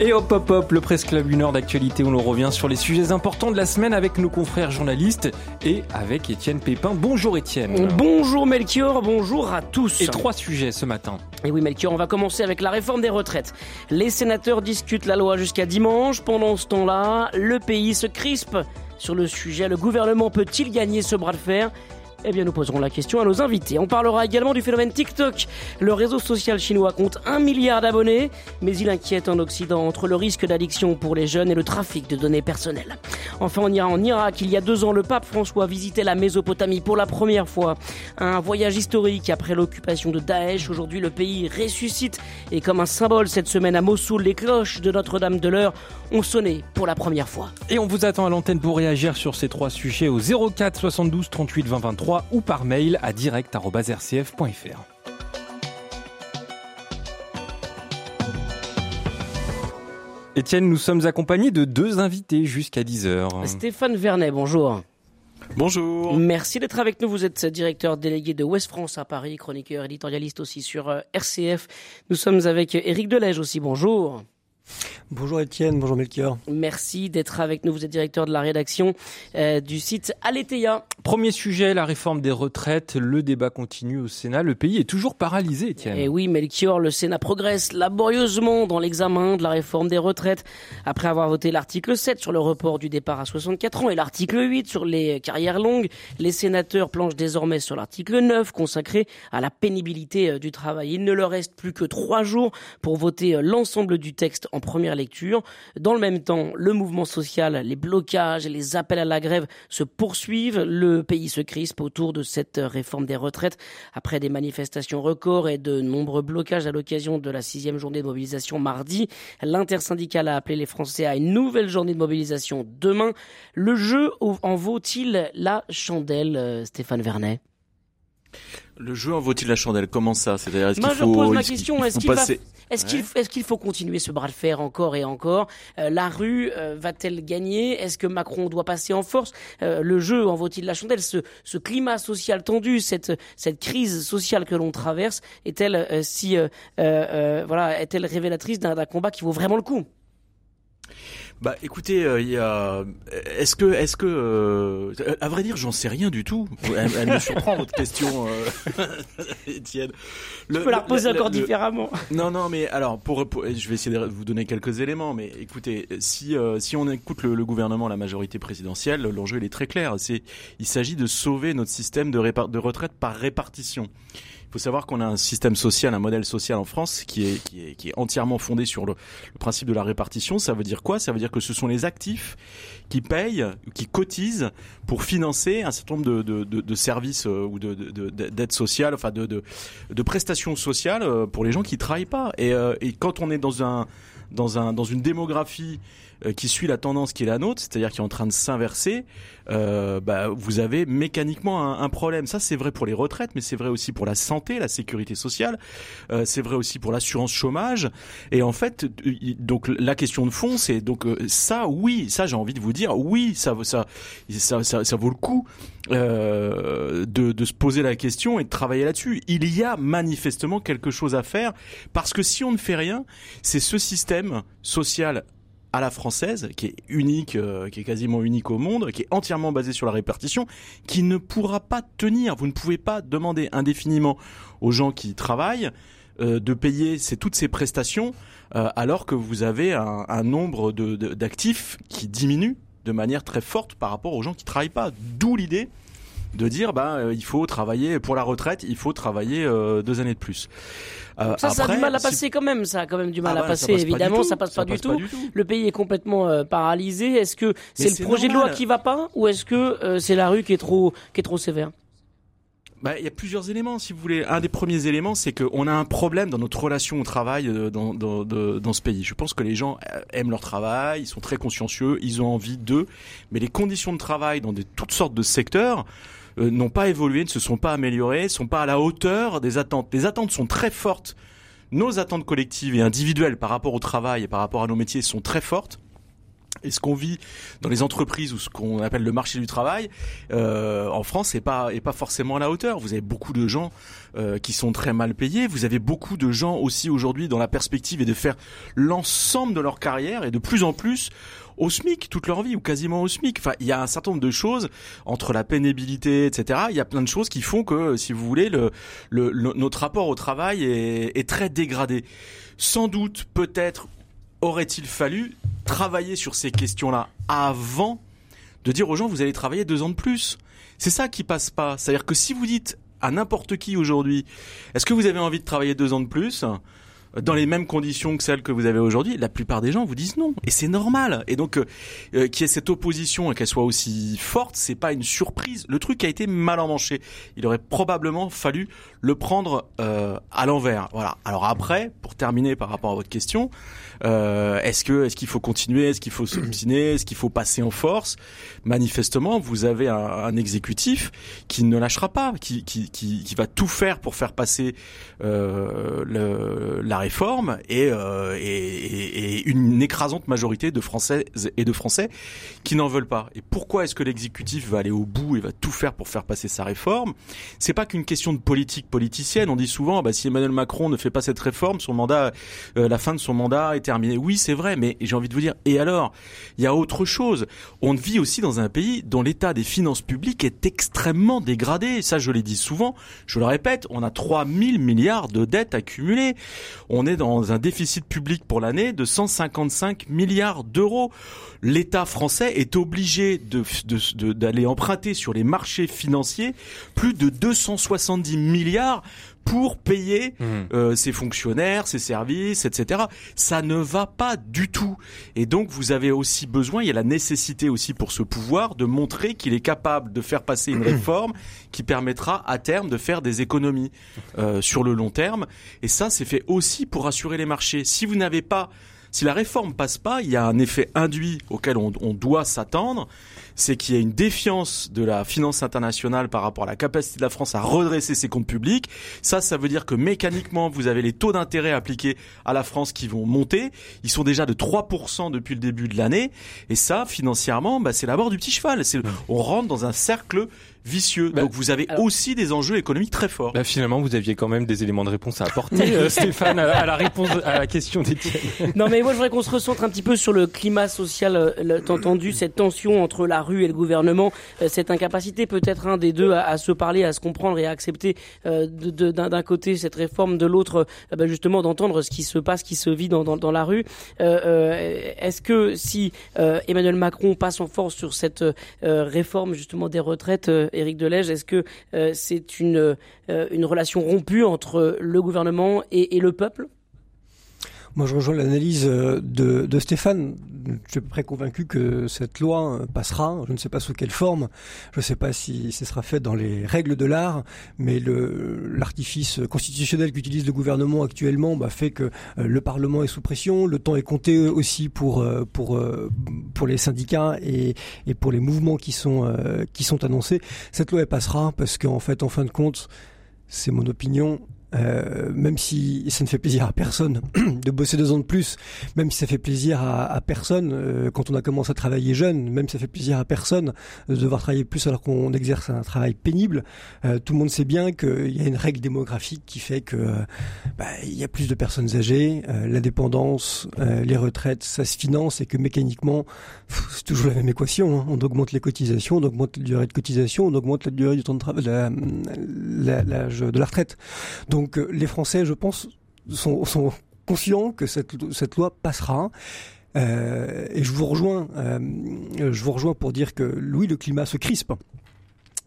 Et hop hop hop, le Presse Club, une heure d'actualité où l'on revient sur les sujets importants de la semaine avec nos confrères journalistes et avec Étienne Pépin. Bonjour Étienne. Bonjour Melchior, bonjour à tous. Et trois sujets ce matin. Et oui Melchior, on va commencer avec la réforme des retraites. Les sénateurs discutent la loi jusqu'à dimanche. Pendant ce temps-là, le pays se crispe sur le sujet. Le gouvernement peut-il gagner ce bras de fer? Eh bien, nous poserons la question à nos invités. On parlera également du phénomène TikTok. Le réseau social chinois compte un milliard d'abonnés, mais il inquiète en Occident entre le risque d'addiction pour les jeunes et le trafic de données personnelles. Enfin, on ira en Irak. Il y a deux ans, le pape François visitait la Mésopotamie pour la première fois. Un voyage historique après l'occupation de Daesh. Aujourd'hui, le pays ressuscite et comme un symbole cette semaine à Mossoul, les cloches de Notre-Dame de l'Heure ont sonné pour la première fois. Et on vous attend à l'antenne pour réagir sur ces trois sujets au 04 72 38 20 23 ou par mail à direct.rcf.fr. Étienne, nous sommes accompagnés de deux invités jusqu'à 10h. Stéphane Vernet, bonjour. Bonjour. Merci d'être avec nous. Vous êtes directeur délégué de Ouest France à Paris, chroniqueur, éditorialiste aussi sur euh, RCF. Nous sommes avec Éric Delège aussi. Bonjour. Bonjour Étienne, bonjour Melchior. Merci d'être avec nous. Vous êtes directeur de la rédaction euh, du site Aletheia. Premier sujet, la réforme des retraites. Le débat continue au Sénat. Le pays est toujours paralysé, Étienne. Et oui, Melchior, le Sénat progresse laborieusement dans l'examen de la réforme des retraites. Après avoir voté l'article 7 sur le report du départ à 64 ans et l'article 8 sur les carrières longues, les sénateurs planchent désormais sur l'article 9 consacré à la pénibilité euh, du travail. Il ne leur reste plus que trois jours pour voter euh, l'ensemble du texte en première lecture. Dans le même temps, le mouvement social, les blocages et les appels à la grève se poursuivent. Le pays se crispe autour de cette réforme des retraites. Après des manifestations records et de nombreux blocages à l'occasion de la sixième journée de mobilisation mardi, l'intersyndicale a appelé les Français à une nouvelle journée de mobilisation demain. Le jeu en vaut-il la chandelle, Stéphane Vernet? Le jeu en vaut-il la chandelle? Comment ça? C'est-à-dire est-ce qu'il faut je pose ma question. Est-ce qu'il va est-ce qu'il est qu'il faut continuer ce bras de fer encore et encore? Euh, La rue euh, va-t-elle gagner? Est-ce que Macron doit passer en force? Euh, Le jeu en vaut-il la chandelle? Ce, ce, climat social tendu, cette, cette crise sociale que l'on traverse, est-elle si voilà, est-elle révélatrice d'un combat qui vaut vraiment le coup? Bah écoutez, il y a. Est-ce que, est-ce que, à vrai dire, j'en sais rien du tout. Elle, me surprend votre question, Étienne. Je peux la reposer encore différemment. Non, non, mais alors, pour, je vais essayer de vous donner quelques éléments, mais écoutez, si euh, si on écoute le, gouvernement, la majorité présidentielle, l'enjeu il est très clair. C'est, il s'agit de sauver notre système de, de retraite par répartition. Faut savoir qu'on a un système social, un modèle social en France qui est, qui est, qui est entièrement fondé sur le, principe de la répartition. Ça veut dire quoi? Ça veut dire que ce sont les actifs qui payent, qui cotisent pour financer un certain nombre de, de, de, de services euh, ou d'aides sociales, enfin de, de, prestations sociales euh, pour les gens qui travaillent pas. Et, euh, et quand on est dans un dans un dans une démographie euh, qui suit la tendance qui est la nôtre, c'est-à-dire qui est en train de s'inverser, euh, bah, vous avez mécaniquement un, problème. Ça, c'est vrai pour les retraites, mais c'est vrai aussi pour la santé, la sécurité sociale, euh, c'est vrai aussi pour l'assurance chômage. Et en fait, donc la question de fond, c'est donc ça, oui, ça, j'ai envie de vous dire, oui, ça, ça, ça, ça, ça vaut le coup. Euh, de, de, se poser la question et de travailler là-dessus. Il y a manifestement quelque chose à faire parce que si on ne fait rien, c'est ce système social à la française, qui est unique, euh, qui est quasiment unique au monde, qui est entièrement basé sur la répartition, qui ne pourra pas tenir. Vous ne pouvez pas demander indéfiniment aux gens qui travaillent euh, de payer ces, toutes ces prestations euh, alors que vous avez un, nombre d'actifs de, qui diminue de manière très forte par rapport aux gens qui travaillent pas. D'où l'idée de dire bah il faut travailler pour la retraite, il faut travailler euh, deux années de plus. Euh, ça, ça a du mal à passer quand même. Ça a quand même du mal ah à bah, passer. Évidemment, ça passe, pas, du tout. Le pays est complètement paralysé. Est-ce que c'est le projet de loi qui va pas, ou est-ce que c'est la rue qui est trop qui est trop sévère? Bah, il y a plusieurs éléments, si vous voulez. Un des premiers éléments, c'est qu'on a un problème dans notre relation au travail dans, dans, dans, ce pays. Je pense que les gens aiment leur travail, ils sont très consciencieux, ils ont envie d'eux, mais les conditions de travail dans des, toutes sortes de secteurs euh, n'ont pas évolué, ne se sont pas améliorés, sont pas à la hauteur des attentes. Les attentes sont très fortes nos attentes collectives et individuelles par rapport au travail et par rapport à nos métiers sont très fortes. Et ce qu'on vit dans les entreprises ou ce qu'on appelle le marché du travail euh, en France n'est pas est pas forcément à la hauteur. Vous avez beaucoup de gens euh, qui sont très mal payés. Vous avez beaucoup de gens aussi aujourd'hui dans la perspective et de faire l'ensemble de leur carrière et de plus en plus au SMIC toute leur vie ou quasiment au SMIC. Enfin, il y a un certain nombre de choses entre la pénibilité, etc. Il y a plein de choses qui font que, si vous voulez, le, le, notre rapport au travail est, est très dégradé. Sans doute, peut-être, aurait-il fallu travailler sur ces questions-là avant de dire aux gens vous allez travailler deux ans de plus? C'est ça qui passe pas. C'est-à-dire que si vous dites à n'importe qui aujourd'hui, est-ce que vous avez envie de travailler deux ans de plus? Dans les mêmes conditions que celles que vous avez aujourd'hui, la plupart des gens vous disent non, et c'est normal. Et donc, euh, euh qu'il y ait cette opposition et qu'elle soit aussi forte, c'est pas une surprise. Le truc a été mal emmanché. Il aurait probablement fallu le prendre euh, à l'envers. Voilà. Alors après, pour terminer par rapport à votre question, euh, est-ce que est-ce qu'il faut continuer, est-ce qu'il faut s'obstiner, est-ce qu'il faut passer en force? Manifestement, vous avez un, un, exécutif qui ne lâchera pas, qui, qui, qui, qui va tout faire pour faire passer euh, le, la réforme et, euh, et, et, une écrasante majorité de Françaises et de Français qui n'en veulent pas. Et pourquoi est-ce que l'exécutif va aller au bout et va tout faire pour faire passer sa réforme? C'est pas qu'une question de politique politicienne. On dit souvent, bah, si Emmanuel Macron ne fait pas cette réforme, son mandat, euh, la fin de son mandat est Oui, c'est vrai, mais j'ai envie de vous dire, et alors? Il y a autre chose. On vit aussi dans un pays dont l'état des finances publiques est extrêmement dégradé. Ça, je l'ai dit souvent. Je le répète, on a 3000 milliards de dettes accumulées on est dans un déficit public pour l'année de 155 milliards d'euros. L'État français est obligé d'aller emprunter sur les marchés financiers plus de 270 milliards pour payer mmh. euh, ses fonctionnaires, ses services, etc. Ça ne va pas du tout. Et donc vous avez aussi besoin, il y a la nécessité aussi pour ce pouvoir de montrer qu'il est capable de faire passer une réforme qui permettra à terme de faire des économies euh, sur le long terme. Et ça, c'est fait aussi pour rassurer les marchés. Si vous n'avez pas si la réforme passe pas, il y a un effet induit auquel on, on doit s'attendre, c'est qu'il y a une défiance de la finance internationale par rapport à la capacité de la France à redresser ses comptes publics. Ça, ça veut dire que mécaniquement, vous avez les taux d'intérêt appliqués à la France qui vont monter. Ils sont déjà de 3% depuis le début de l'année. Et ça, financièrement, bah, c'est la mort du petit cheval. C'est, on rentre dans un cercle vicieux. Bah, Donc vous avez aussi des enjeux économiques très forts. Bah, finalement, vous aviez quand même des éléments de réponse à apporter, euh, Stéphane, à la, réponse à la question d'Étienne. Non, mais moi, je voudrais qu'on se recentre un petit peu sur le climat social euh, entendu, cette tension entre la rue et le gouvernement, euh, cette incapacité peut-être un des deux à, se parler, à se comprendre et à accepter euh, d'un côté cette réforme, de l'autre bah, justement d'entendre ce qui se passe, qui se vit dans, dans, dans la rue. Est-ce que si Emmanuel Macron passe en force sur cette réforme justement des retraites, Éric Delège, est-ce que euh, c'est une, euh, une relation rompue entre le gouvernement et, le peuple? Moi, je rejoins l'analyse euh, de, Stéphane. Je suis près convaincu que cette loi passera. Je ne sais pas sous quelle forme. Je ne sais pas si ce sera fait dans les règles de l'art, mais l'artifice constitutionnel qu'utilise le gouvernement actuellement bah, fait que le Parlement est sous pression. Le temps est compté aussi pour pour pour les syndicats et, et pour les mouvements qui sont qui sont annoncés. Cette loi passera parce qu'en fait, en fin de compte, c'est mon opinion. Euh, même si ça ne fait plaisir à personne de bosser deux ans de plus, même si ça fait plaisir à, personne euh, quand on a commencé à travailler jeune, même si ça fait plaisir à personne de devoir travailler plus alors qu'on exerce un travail pénible, euh, tout le monde sait bien qu'il y a une règle démographique qui fait que bah, il y a plus de personnes âgées, la dépendance, les retraites, ça se finance et que mécaniquement, c'est toujours la même équation. Hein. On augmente les cotisations, on augmente la durée de cotisation, on augmente la durée du temps de travail, l'âge de la retraite. Donc donc euh, les Français, je pense, sont, conscients que cette, loi passera. Euh, et je vous rejoins, euh, je vous rejoins pour dire que oui, le climat se crispe.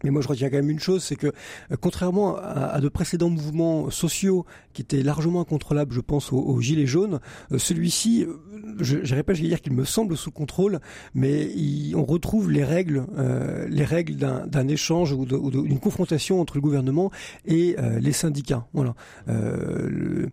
Mais moi, je retiens quand même une chose, c'est que euh, contrairement à, de précédents mouvements sociaux qui étaient largement incontrôlables, je pense aux, gilets jaunes, euh, celui-ci, euh, je, répète, je vais dire qu'il me semble sous contrôle, mais on retrouve les règles, les règles d'un échange ou d'une confrontation entre le gouvernement et les syndicats. Voilà. Il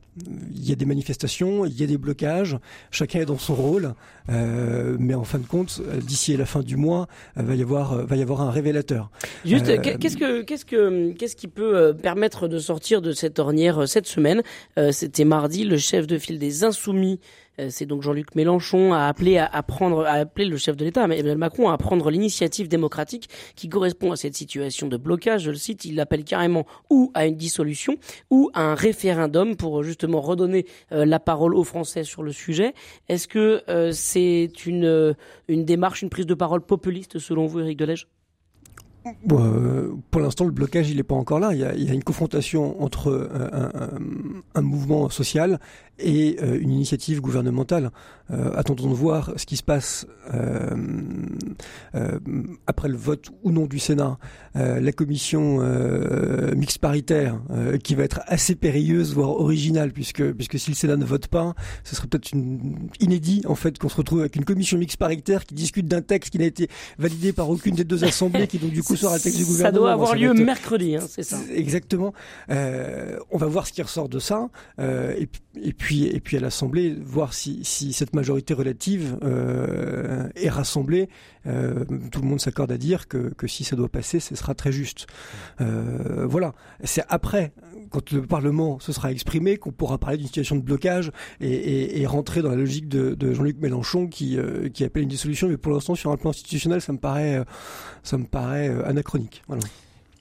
y a des manifestations, il y a des blocages, chacun est dans son rôle, mais en fin de compte, d'ici la fin du mois, va y avoir, va y avoir un révélateur. Juste, qu'est-ce que qu'est-ce que qu'est-ce qui peut permettre de sortir de cette ornière cette semaine? C'était mardi, le chef de file des Insoumis euh, c'est donc Jean-Luc Mélenchon a appelé à, prendre, à appeler le chef de l'État, Emmanuel Macron, à prendre l'initiative démocratique qui correspond à cette situation de blocage. Je le cite, il l'appelle carrément ou à une dissolution ou à un référendum pour justement redonner euh, la parole aux Français sur le sujet. Est-ce que euh, c'est une une démarche, une prise de parole populiste selon vous, Éric Delège pour l'instant, le blocage, il n'est pas encore là. Il y a, une confrontation entre un, un, mouvement social et euh, une initiative gouvernementale. Euh, attendons de voir ce qui se passe euh, après le vote ou non du Sénat. la commission mixte paritaire, qui va être assez périlleuse, voire originale, puisque, puisque si le Sénat ne vote pas, ce serait peut-être inédit en fait qu'on se retrouve avec une commission mixte paritaire qui discute d'un texte qui n'a été validé par aucune des deux assemblées, qui donc du coup sera le texte du gouvernement. Ça doit avoir lieu mercredi, hein, c'est ça. Exactement. on va voir ce qui ressort de ça. et, et puis et puis à l'Assemblée voir si, si cette majorité relative euh, est rassemblée. Euh, tout le monde s'accorde à dire que, que si ça doit passer, ce sera très juste. Euh, voilà. C'est après, quand le Parlement se sera exprimé, qu'on pourra parler d'une situation de blocage et, et, et, rentrer dans la logique de, Jean-Luc Mélenchon qui, euh, qui appelle une dissolution. Mais pour l'instant, sur un plan institutionnel, ça me paraît, ça me paraît anachronique. Voilà.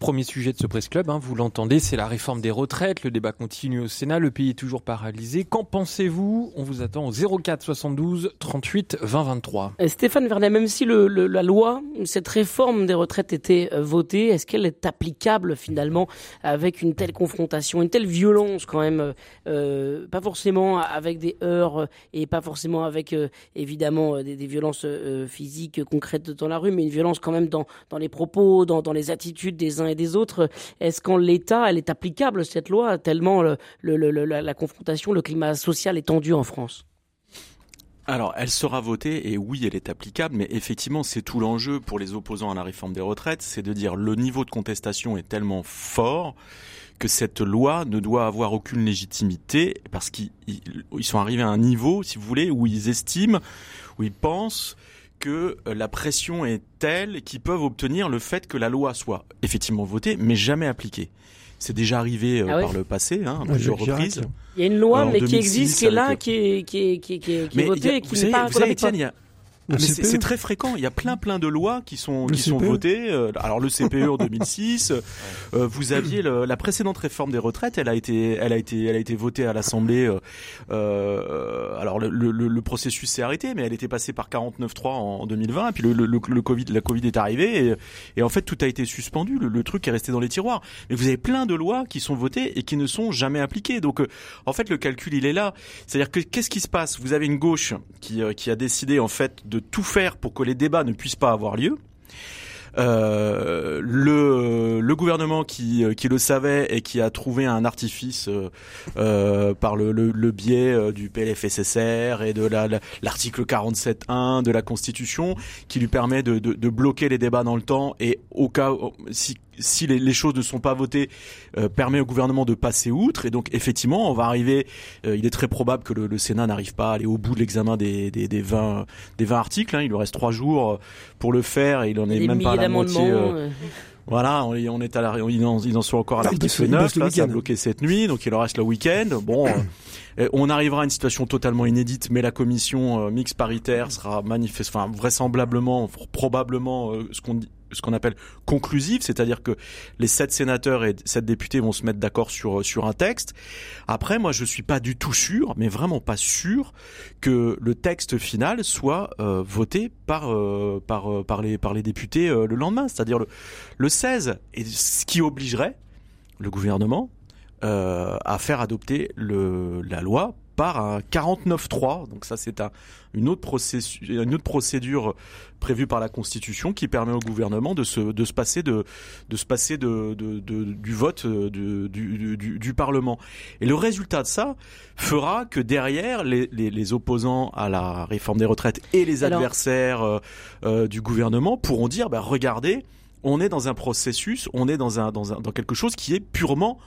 Premier sujet de ce Presse Club, hein, vous l'entendez, c'est la réforme des retraites. Le débat continue au Sénat, le pays est toujours paralysé. Qu'en pensez-vous? On vous attend au 04 72 38 20 23. Stéphane Vernet, même si le, la loi, cette réforme des retraites était euh, votée, est-ce qu'elle est applicable finalement avec une telle confrontation, une telle violence quand même euh, euh Pas forcément avec des heurts et pas forcément avec euh, évidemment des, des violences physiques concrètes dans la rue, mais une violence quand même dans, les propos, dans, dans les attitudes des uns des autres. Est-ce qu'en l'état, elle est applicable, cette loi, tellement le, la, confrontation, le climat social est tendu en France? Alors, elle sera votée et oui, elle est applicable, mais effectivement, c'est tout l'enjeu pour les opposants à la réforme des retraites, c'est de dire le niveau de contestation est tellement fort que cette loi ne doit avoir aucune légitimité parce qu'ils sont arrivés à un niveau, si vous voulez, où ils estiment, où ils pensent que euh, la pression est telle qu'ils peuvent obtenir le fait que la loi soit effectivement votée, mais jamais appliquée. C'est déjà arrivé euh, ah par le passé, hein, à plusieurs reprises. Il y a une loi, mais qui existe, qui est là, qui est, qui est, qui est, qui est, votée, qui n'est pas... Vous savez, Étienne, il y a, mais c'est très fréquent. Il y a plein plein de lois qui sont qui sont e. votées. Euh, alors le CPE en 2006. Euh, vous aviez le, la précédente réforme des retraites. Elle a été elle a été elle a été votée à l'Assemblée. Euh, euh alors le, le, le processus s'est arrêté, mais elle était passée par 49.3 en 2020. Et puis le, le, Covid la Covid est arrivée et, et, en fait tout a été suspendu. Le, truc est resté dans les tiroirs. Mais vous avez plein de lois qui sont votées et qui ne sont jamais appliquées. Donc en fait le calcul il est là. C'est-à-dire que qu'est-ce qui se passe? Vous avez une gauche qui qui a décidé en fait de tout faire pour que les débats ne puissent pas avoir lieu. Euh, le, gouvernement qui, qui le savait et qui a trouvé un artifice euh, euh par le, biais euh, du PLFSSR et de l'article la, 47.1 de la Constitution qui lui permet de, de, de, bloquer les débats dans le temps et au cas si si les, les, choses ne sont pas votées, euh, permet au gouvernement de passer outre. Et donc, effectivement, on va arriver. Euh, il est très probable que le, le Sénat n'arrive pas à aller au bout de l'examen des, des, des, 20, des 20 articles. Hein. Il lui reste trois jours euh, pour le faire et il en est même pas à la moitié. Voilà, on, on, est à la, ils en, ils en sont encore à l'article 9, là, ça a bloqué cette nuit, donc il leur reste le week-end. Bon, on arrivera à une situation totalement inédite, mais la commission mixte paritaire sera manifeste, enfin vraisemblablement, probablement, ce qu'on dit ce qu'on appelle conclusive, c'est-à-dire que les sept sénateurs et sept députés vont se mettre d'accord sur sur un texte. Après, moi, je suis pas du tout sûr, mais vraiment pas sûr que le texte final soit euh, voté par euh, par euh, par les par les députés le lendemain, c'est-à-dire le le 16, et ce qui obligerait le gouvernement à faire adopter le, la loi par un 49-3. Donc ça, c'est un, une, autre procédure, une autre procédure prévue par la Constitution qui permet au gouvernement de se, de se passer, de, de se passer de, de, de du vote euh, du, du, du, Parlement. Et le résultat de ça fera que derrière, les, les, les opposants à la réforme des retraites et les adversaires euh, euh, du gouvernement pourront dire, bah, regardez, on est dans un processus, on est dans, un, dans, un, dans quelque chose qui est purement,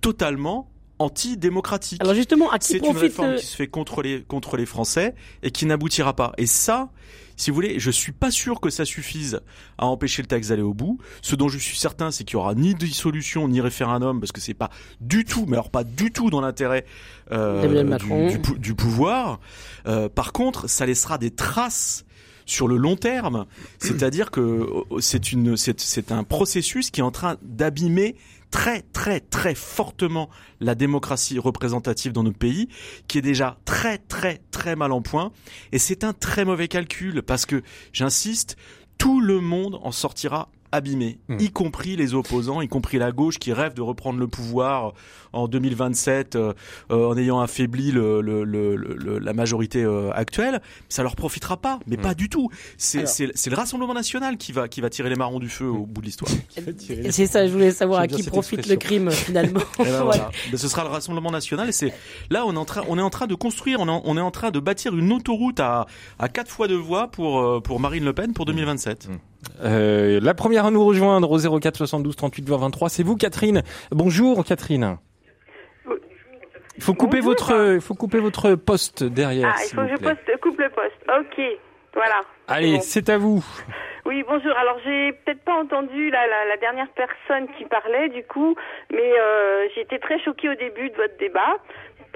totalement antidémocratique. Alors justement, à qui C'est une réforme euh, qui se fait contre les, contre les Français et qui n'aboutira pas. Et ça, si vous voulez, je suis pas sûr que ça suffise à empêcher le texte d'aller au bout. Ce dont je suis certain, c'est qu'il y aura ni dissolution ni référendum parce que c'est pas du tout, mais alors pas du tout dans l'intérêt euh, du, pouvoir. Euh, par contre, ça laissera des traces sur le long terme, c'est-à-dire que euh, c'est une, c'est, c'est un processus qui est en train d'abîmer très très très fortement la démocratie représentative dans notre pays, qui est déjà très très très mal en point. Et c'est un très mauvais calcul parce que, j'insiste, tout le monde en sortira abîmé, Hmm. y compris les opposants, y compris la gauche qui rêve de reprendre le pouvoir en 2027 euh, euh, en ayant affaibli le, le- le- le- la majorité euh, actuelle. Ça leur profitera pas, mais Hmm. pas du tout. C'est le Rassemblement national qui va, qui va tirer les marrons du feu au bout de l'histoire. C'est ça, je voulais savoir à qui profite le crime finalement. Ben voilà. Ben, ce sera le Rassemblement national et c'est là on est en train on est en train de construire on est en, on est en train de bâtir une autoroute à à quatre fois deux voies pour pour Marine Le Pen pour 2027. Euh, la première à nous rejoindre au 04 72 38 20 23, c'est vous Catherine. Bonjour Catherine. Il faut couper Bonjour. votre, il faut couper votre poste derrière. Ah, il faut que je poste, coupe le poste. Ok, voilà. Allez, bon. c'est à vous. Oui, bonjour. Alors, j'ai peut-être pas entendu la, la, la dernière personne qui parlait, du coup, mais euh, j'ai été très choquée au début de votre débat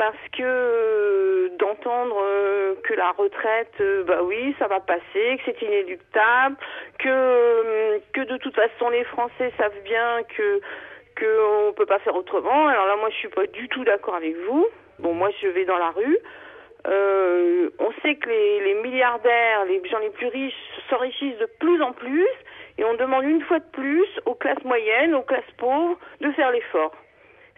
parce que euh, d'entendre euh, que la retraite, euh, bah oui, ça va passer, que c'est inéluctable, que euh, que de toute façon les Français savent bien que que on peut pas faire autrement. Alors là, moi, je suis pas du tout d'accord avec vous. Bon, moi, je vais dans la rue. Euh, on sait que les, les milliardaires, les gens les plus riches s'enrichissent de plus en plus et on demande une fois de plus aux classes moyennes, aux classes pauvres de faire l'effort.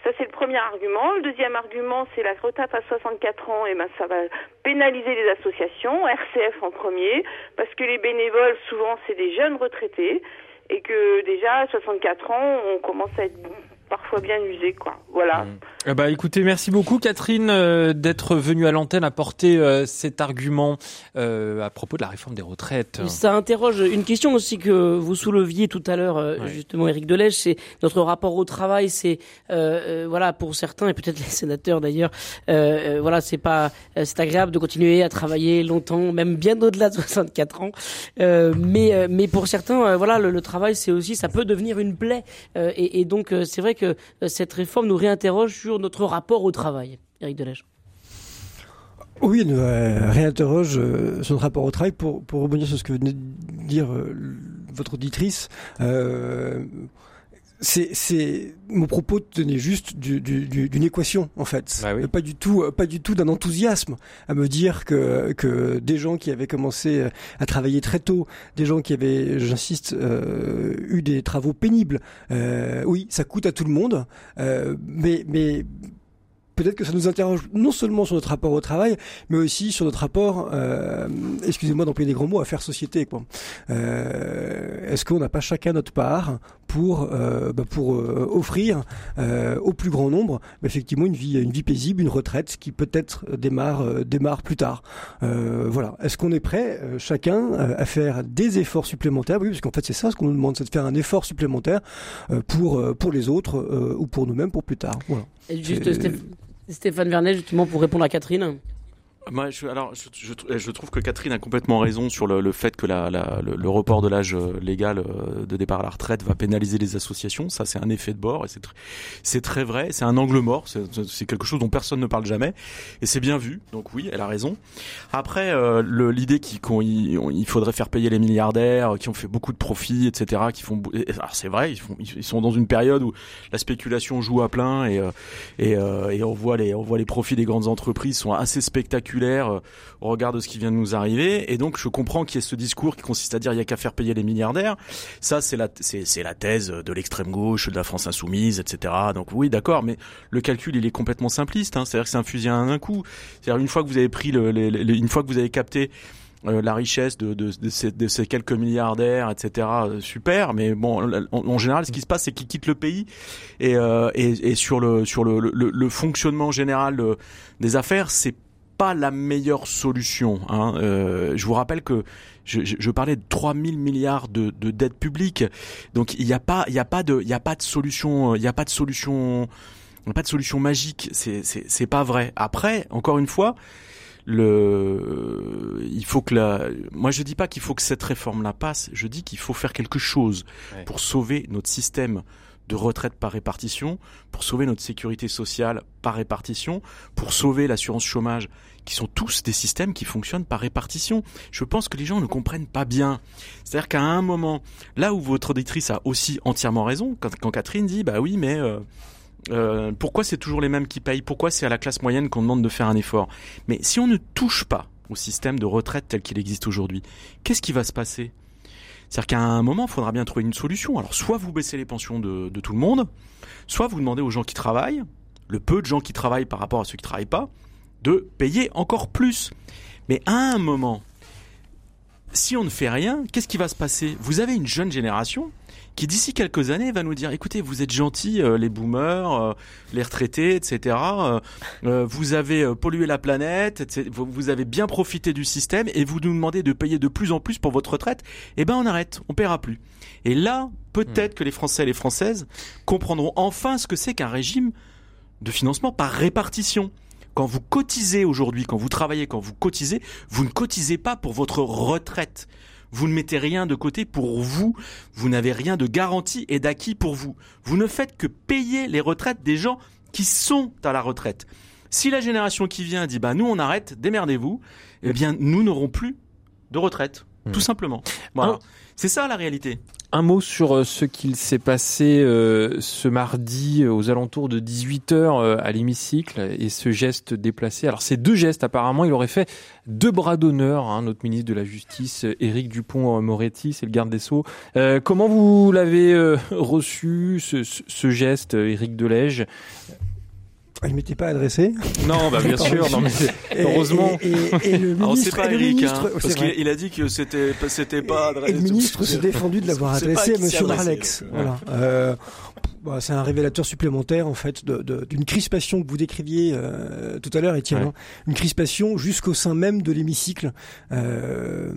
Ça, c'est le premier argument. Le deuxième argument, c'est la retraite à 64 ans. Et ben, ça va pénaliser les associations, RCF en premier, parce que les bénévoles, souvent, c'est des jeunes retraités et que déjà, à 64 ans, on commence à être parfois bien usé, quoi. Voilà. Eh bah, écoutez, merci beaucoup Catherine euh, d'être venue à l'antenne apporter euh, cet argument euh, à propos de la réforme des retraites. Ça interroge une question aussi que vous souleviez tout à l'heure, euh, Ouais. justement, Éric Delège, c'est notre rapport au travail. C'est euh, euh, voilà pour certains et peut-être les sénateurs d'ailleurs, euh, euh, voilà c'est pas euh, c'est agréable de continuer à travailler longtemps, même bien au-delà de 64 ans. Euh, mais euh, mais pour certains, euh, voilà le, le travail c'est aussi ça peut devenir une plaie Euh, et, et donc euh, c'est vrai que euh, cette réforme nous réinterroge sur notre rapport au travail. Éric Delège. Oui, nous euh, réinterroge euh, sur notre rapport au travail pour, pour rebondir sur ce que venait de dire euh, votre auditrice. C'est, mon propos tenait juste du- du- du- d'une équation en fait, Bah oui. pas du tout, pas du tout d'un enthousiasme à me dire que que des gens qui avaient commencé à travailler très tôt, des gens qui avaient, j'insiste, euh, eu des travaux pénibles, euh, oui, ça coûte à tout le monde, euh, mais mais peut-être que ça nous interroge non seulement sur notre rapport au travail, mais aussi sur notre rapport, euh, excusez-moi d'employer des grands mots, à faire société. Euh, Est-ce qu'on n'a pas chacun notre part pour euh, bah, pour offrir au plus grand nombre bah, effectivement une vie une vie paisible, une retraite qui peut-être démarre démarre plus tard. Voilà. Est-ce qu'on est prêt chacun à faire des efforts supplémentaires? Oui, parce qu'en fait c'est ça ce qu'on nous demande, c'est de faire un effort supplémentaire pour pour les autres ou pour nous-mêmes pour plus tard. Stéphane Vernet justement pour répondre à Catherine. Moi, je, alors, je, je, je trouve que Catherine a complètement raison sur le, le fait que la, la, le, le report de l'âge euh, légal euh, de départ à la retraite va pénaliser les associations. Ça, c'est un effet de bord et c'est tr- très vrai. C'est un angle mort. C'est quelque chose dont personne ne parle jamais et c'est bien vu. Donc oui, elle a raison. Après, euh, l'idée qu'il il faudrait faire payer les milliardaires qui ont fait beaucoup de profits, etc. Qui font. Alors c'est vrai, ils, font, ils sont dans une période où la spéculation joue à plein et euh, et, euh, et on voit les on voit les profits des grandes entreprises sont assez spectaculaires euh, au regard de ce qui vient de nous arriver. Et donc je comprends qu'il y ait ce discours qui consiste à dire il y a qu'à faire payer les milliardaires. Ça c'est la thèse de l'extrême gauche de la France insoumise etc donc oui d'accord mais le calcul il est complètement simpliste hein, c'est à dire que c'est un fusil à un coup. C'est à dire une fois que vous avez pris une fois que vous avez capté euh, la richesse de, ces, quelques milliardaires, etc. euh, Super, mais bon, en, général, ce qui se passe, c'est qu'ils quittent le pays. Et, sur le le, fonctionnement général de- des affaires, c'est pas la meilleure solution. Hein. Euh, je vous rappelle que je, je, je parlais de 3000 milliards de, de dettes publiques, donc il n'y a pas il y a pas de il y a pas de solution il y a pas de solution pas de solution magique. C'est c'est pas vrai. Après, encore une fois, le, il faut que la, moi je dis pas qu'il faut que cette réforme-là passe. Je dis qu'il faut faire quelque chose pour sauver notre système de retraite par répartition, pour sauver notre sécurité sociale par répartition, pour sauver l'assurance chômage, qui sont tous des systèmes qui fonctionnent par répartition. Je pense que les gens ne comprennent pas bien. C'est-à-dire qu'à un moment, là où votre auditrice a aussi entièrement raison, quand, Catherine dit, bah oui, mais euh, euh, pourquoi c'est toujours les mêmes qui payent? Pourquoi c'est à la classe moyenne qu'on demande de faire un effort? Mais si on ne touche pas au système de retraite tel qu'il existe aujourd'hui, qu'est-ce qui va se passer? C'est-à-dire qu'à un moment, il faudra bien trouver une solution. Alors, soit vous baissez les pensions de, tout le monde, soit vous demandez aux gens qui travaillent, le peu de gens qui travaillent par rapport à ceux qui ne travaillent pas, de payer encore plus. Mais à un moment, si on ne fait rien, qu'est-ce qui va se passer? Vous avez une jeune génération qui d'ici quelques années va nous dire écoutez vous êtes gentils euh, les boomers euh, les retraités etc euh, vous avez pollué la planète etc., vous avez bien profité du système et vous nous demandez de payer de plus en plus pour votre retraite eh ben on arrête on paiera plus et là peut-être que les français et les françaises comprendront enfin ce que c'est qu'un régime de financement par répartition quand vous cotisez aujourd'hui, quand vous travaillez, quand vous cotisez, vous ne cotisez pas pour votre retraite. Vous ne mettez rien de côté pour vous. Vous n'avez rien de garanti et d'acquis pour vous. Vous ne faites que payer les retraites des gens qui sont à la retraite. Si la génération qui vient dit bah nous on arrête, démerdez-vous, eh bien nous n'aurons plus de retraite, tout hmm. simplement. Voilà. C'est ça la réalité. Un mot sur euh, ce qu'il s'est passé euh, ce mardi euh, aux alentours de 18h à l'hémicycle et ce geste déplacé. Alors ces deux gestes, apparemment, il aurait fait deux bras d'honneur. Hein, notre ministre de la Justice, Éric Dupont-Moretti, c'est le garde des Sceaux. comment vous l'avez reçu, ce, ce, geste, Éric Delège il ne m'était pas adressé. Non, bah bien sûr, non, mais heureusement. Et, le ministre, pas Eric, hein, parce qu'il a dit que c'était c'était pas adressé. Et le ministre s'est défendu de l'avoir adressé à Monsieur Marlex. Voilà. Euh, bah, c'est un révélateur supplémentaire en fait d'une de, crispation que vous décriviez euh, tout à l'heure, Étienne. Hein. Une crispation jusqu'au sein même de l'hémicycle. Euh,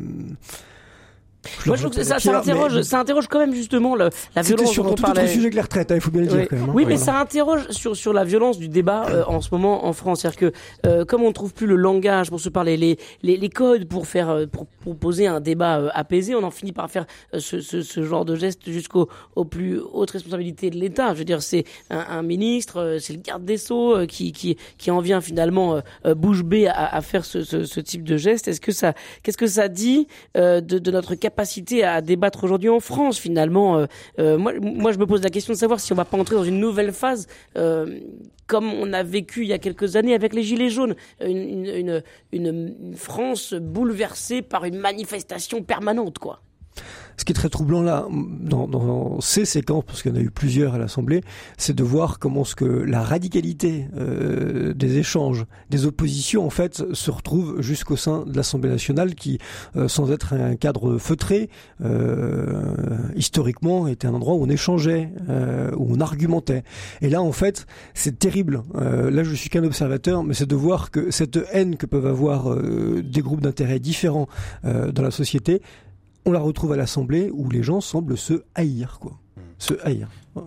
moi, je trouve que ça, ça, interroge, ça interroge quand même justement le, la violence sur dont on parlait. sujet que les retraites, hein, il faut bien le dire quand même. Hein. Oui, mais ça interroge sur sur la violence du débat euh, en ce moment en France, c'est-à-dire que euh, comme on ne trouve plus le langage pour se parler, les les, les codes pour faire euh, pour proposer un débat euh, apaisé, on en finit par faire ce, ce, ce genre de geste jusqu'au au plus haute responsabilité de l'État. Je veux dire, c'est un, un, ministre, c'est le garde des sceaux qui qui qui en vient finalement bouche bée à, à faire ce, ce, ce type de geste. Est-ce que ça qu'est-ce que ça dit de, de notre capacité capacité à débattre aujourd'hui en France finalement. Euh, euh, moi, moi, je me pose la question de savoir si on va pas entrer dans une nouvelle phase euh, comme on a vécu il y a quelques années avec les Gilets jaunes, une, une, une France bouleversée par une manifestation permanente, quoi. Ce qui est très troublant là, dans, ces séquences, parce qu'il y en a eu plusieurs à l'Assemblée, c'est de voir comment ce que la radicalité euh, des échanges, des oppositions, en fait, se retrouve jusqu'au sein de l'Assemblée nationale, qui, euh, sans être un cadre feutré, euh, historiquement était un endroit où on échangeait, où on argumentait. Et là, en fait, c'est terrible. Là, je suis qu'un observateur, mais c'est de voir que cette haine que peuvent avoir des groupes d'intérêts différents dans la société on la retrouve à l'Assemblée où les gens semblent se haïr, quoi. Hmm. Se haïr. Euh,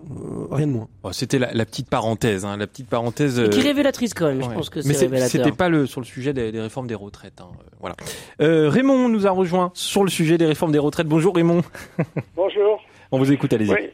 rien de moins. Oh, c'était la, petite parenthèse, hein, la petite parenthèse. qui est révélatrice quand même. Je pense que c'est Mais c'était pas le sur le sujet des, réformes des retraites. Hein, euh, voilà. Euh, Raymond nous a rejoint sur le sujet des réformes des retraites. Bonjour Raymond. Bonjour. On vous écoute, allez-y. Oui.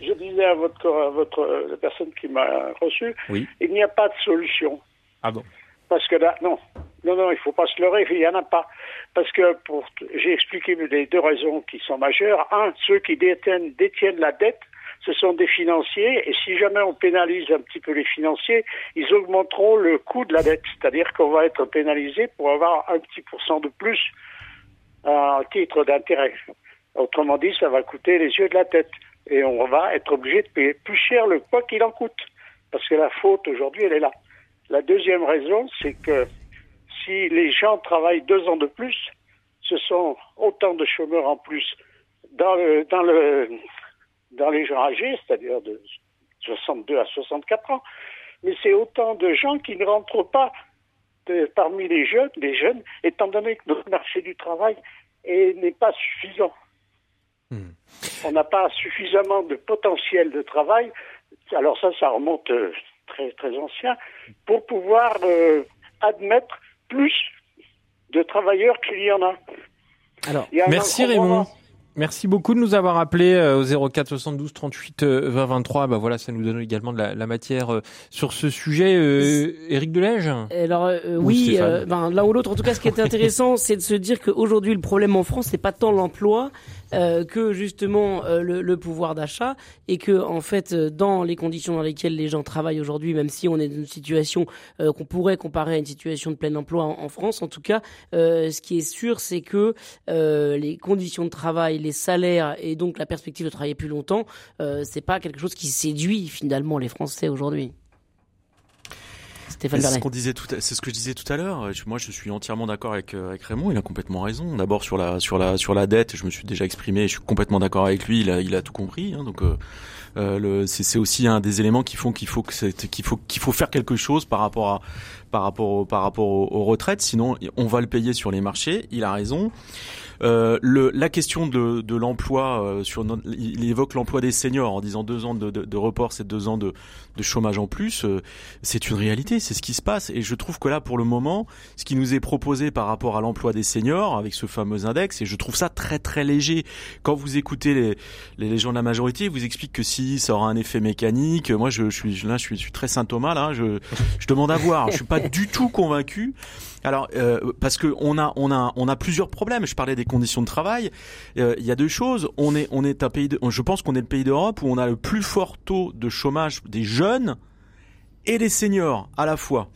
Je disais à votre, à votre la personne qui m'a reçu, oui. il n'y a pas de solution. Ah bon Parce que là, non, non, non, il faut pas se leurrer, il n'y en a pas. Parce que pour, j'ai expliqué les deux raisons qui sont majeures. Un, ceux qui détiennent, détiennent la dette, ce sont des financiers, et si jamais on pénalise un petit peu les financiers, ils augmenteront le coût de la dette, c'est-à-dire qu'on va être pénalisé pour avoir un petit pourcent de plus à titre d'intérêt. Autrement dit, ça va coûter les yeux de la tête, et on va être obligé de payer plus cher le quoi qu'il en coûte, parce que la faute aujourd'hui, elle est là. La deuxième raison, c'est que si les gens travaillent deux ans de plus, ce sont autant de chômeurs en plus dans, le, dans, le, dans les gens âgés, c'est-à-dire de 62 à 64 ans, mais c'est autant de gens qui ne rentrent pas parmi les jeunes, les jeunes, étant donné que notre marché du travail n'est pas suffisant. Hmm. On n'a pas suffisamment de potentiel de travail. Alors ça, ça remonte euh, très, très anciens, pour pouvoir euh, admettre plus de travailleurs qu'il y en a. Alors, merci Raymond. Merci beaucoup de nous avoir appelé euh, au 04 72 38 20 23. Bah voilà, ça nous donne également de la, matière euh, sur ce sujet. Euh, Éric Delège Alors oui, ben, l'un ou l'autre. En tout cas, ce qui est intéressant, c'est de se dire qu'aujourd'hui, le problème en France, c'est pas tant l'emploi, euh, que justement euh, le, le, pouvoir d'achat et que en fait euh, dans les conditions dans lesquelles les gens travaillent aujourd'hui, même si on est dans une situation qu'on pourrait comparer à une situation de plein emploi en, France, en tout cas, ce qui est sûr, c'est que les conditions de travail, les salaires et donc la perspective de travailler plus longtemps, c'est pas quelque chose qui séduit finalement les Français aujourd'hui. C'est ce qu'on disait tout, c'est ce que je disais tout à l'heure. Moi, je suis entièrement d'accord avec, euh, avec Raymond. Il a complètement raison. D'abord sur la sur la sur la dette, je me suis déjà exprimé. Je suis complètement d'accord avec lui. Il a il a tout compris. Hein, donc euh, euh c'est aussi un des éléments qui font qu'il faut qu'il faut qu'il faut faire quelque chose par rapport à par rapport au, par rapport aux retraites. Sinon, on va le payer sur les marchés. Il a raison. Euh, le, la question de, de l'emploi, euh, sur il évoque l'emploi des seniors en disant deux ans de, de, de report, c'est deux ans de, de chômage en plus. Euh, c'est une réalité, c'est ce qui se passe. Et je trouve que là, pour le moment, ce qui nous est proposé par rapport à l'emploi des seniors, avec ce fameux index, et je trouve ça très très léger. Quand vous écoutez les, les, gens de la majorité, ils vous expliquent que si ça aura un effet mécanique, moi je, je suis là, je suis, je suis très saint Thomas là, je, je demande à voir. Je suis pas du tout convaincu. Alors euh, parce que on a on a on a plusieurs problèmes. Je parlais des conditions de travail. Euh, il y a deux choses. On est on est un pays. De, je pense qu'on est le pays d'Europe où on a le plus fort taux de chômage des jeunes et des seniors à la fois.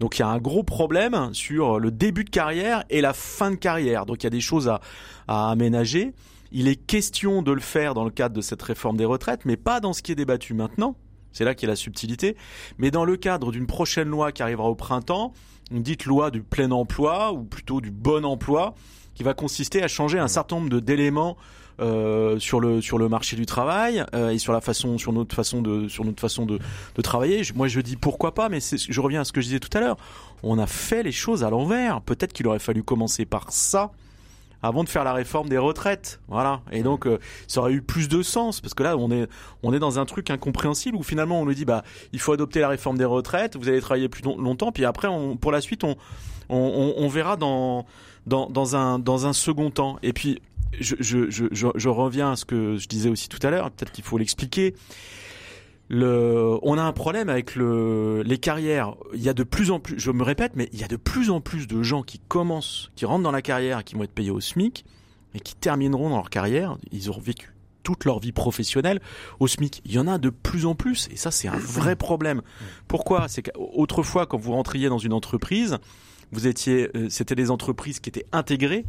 Donc il y a un gros problème sur le début de carrière et la fin de carrière. Donc il y a des choses à, à aménager. Il est question de le faire dans le cadre de cette réforme des retraites, mais pas dans ce qui est débattu maintenant. C'est là a la subtilité. Mais dans le cadre d'une prochaine loi qui arrivera au printemps, une dite loi du plein emploi ou plutôt du bon emploi qui va consister à changer un certain nombre d'éléments euh, sur le sur le marché du travail euh, et sur la façon sur notre façon de sur notre façon de, de travailler. Moi je dis pourquoi pas, mais je reviens à ce que je disais tout à l'heure. On a fait les choses à l'envers. Peut-être qu'il aurait fallu commencer par ça avant de faire la réforme des retraites. Voilà. Et donc, euh, ça aurait eu plus de sens parce que là, on est, on est dans un truc incompréhensible où finalement on nous dit, bah, il faut adopter la réforme des retraites, vous allez travailler plus longtemps, puis après, pour la suite, on, on, on verra dans, dans, dans, un, dans un second temps. Et puis, je, je, je, je reviens à ce que je disais aussi tout à l'heure, peut-être qu'il faut l'expliquer le, on a un problème avec le, les carrières. Il y a de plus en plus, je me répète, mais il y a de plus en plus de gens qui commencent, qui rentrent dans la carrière, qui vont être payés au SMIC, et qui termineront dans leur carrière. Ils auront vécu toute leur vie professionnelle au SMIC. Il y en a de plus en plus, et ça c'est un vrai problème. Pourquoi? C'est qu'autrefois, quand vous rentriez dans une entreprise, vous étiez, euh, c'était des entreprises qui étaient intégrées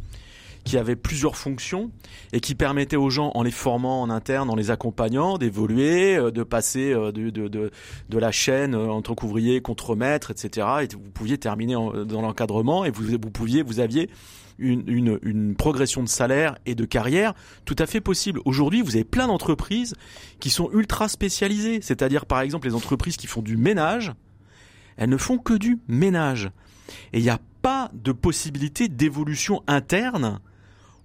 qui avait plusieurs fonctions et qui permettait aux gens, en les formant en interne, en les accompagnant, d'évoluer, euh, de passer euh, de, la chaîne euh, entre couvrier, contre-maître, etc. Et vous pouviez terminer dans l'encadrement et vous, pouviez, vous aviez une, progression de salaire et de carrière tout à fait possible. Aujourd'hui, vous avez plein d'entreprises qui sont ultra spécialisées, c'est-à-dire par exemple les entreprises qui font du ménage, elles ne font que du ménage. Et il n'y a pas de possibilité d'évolution interne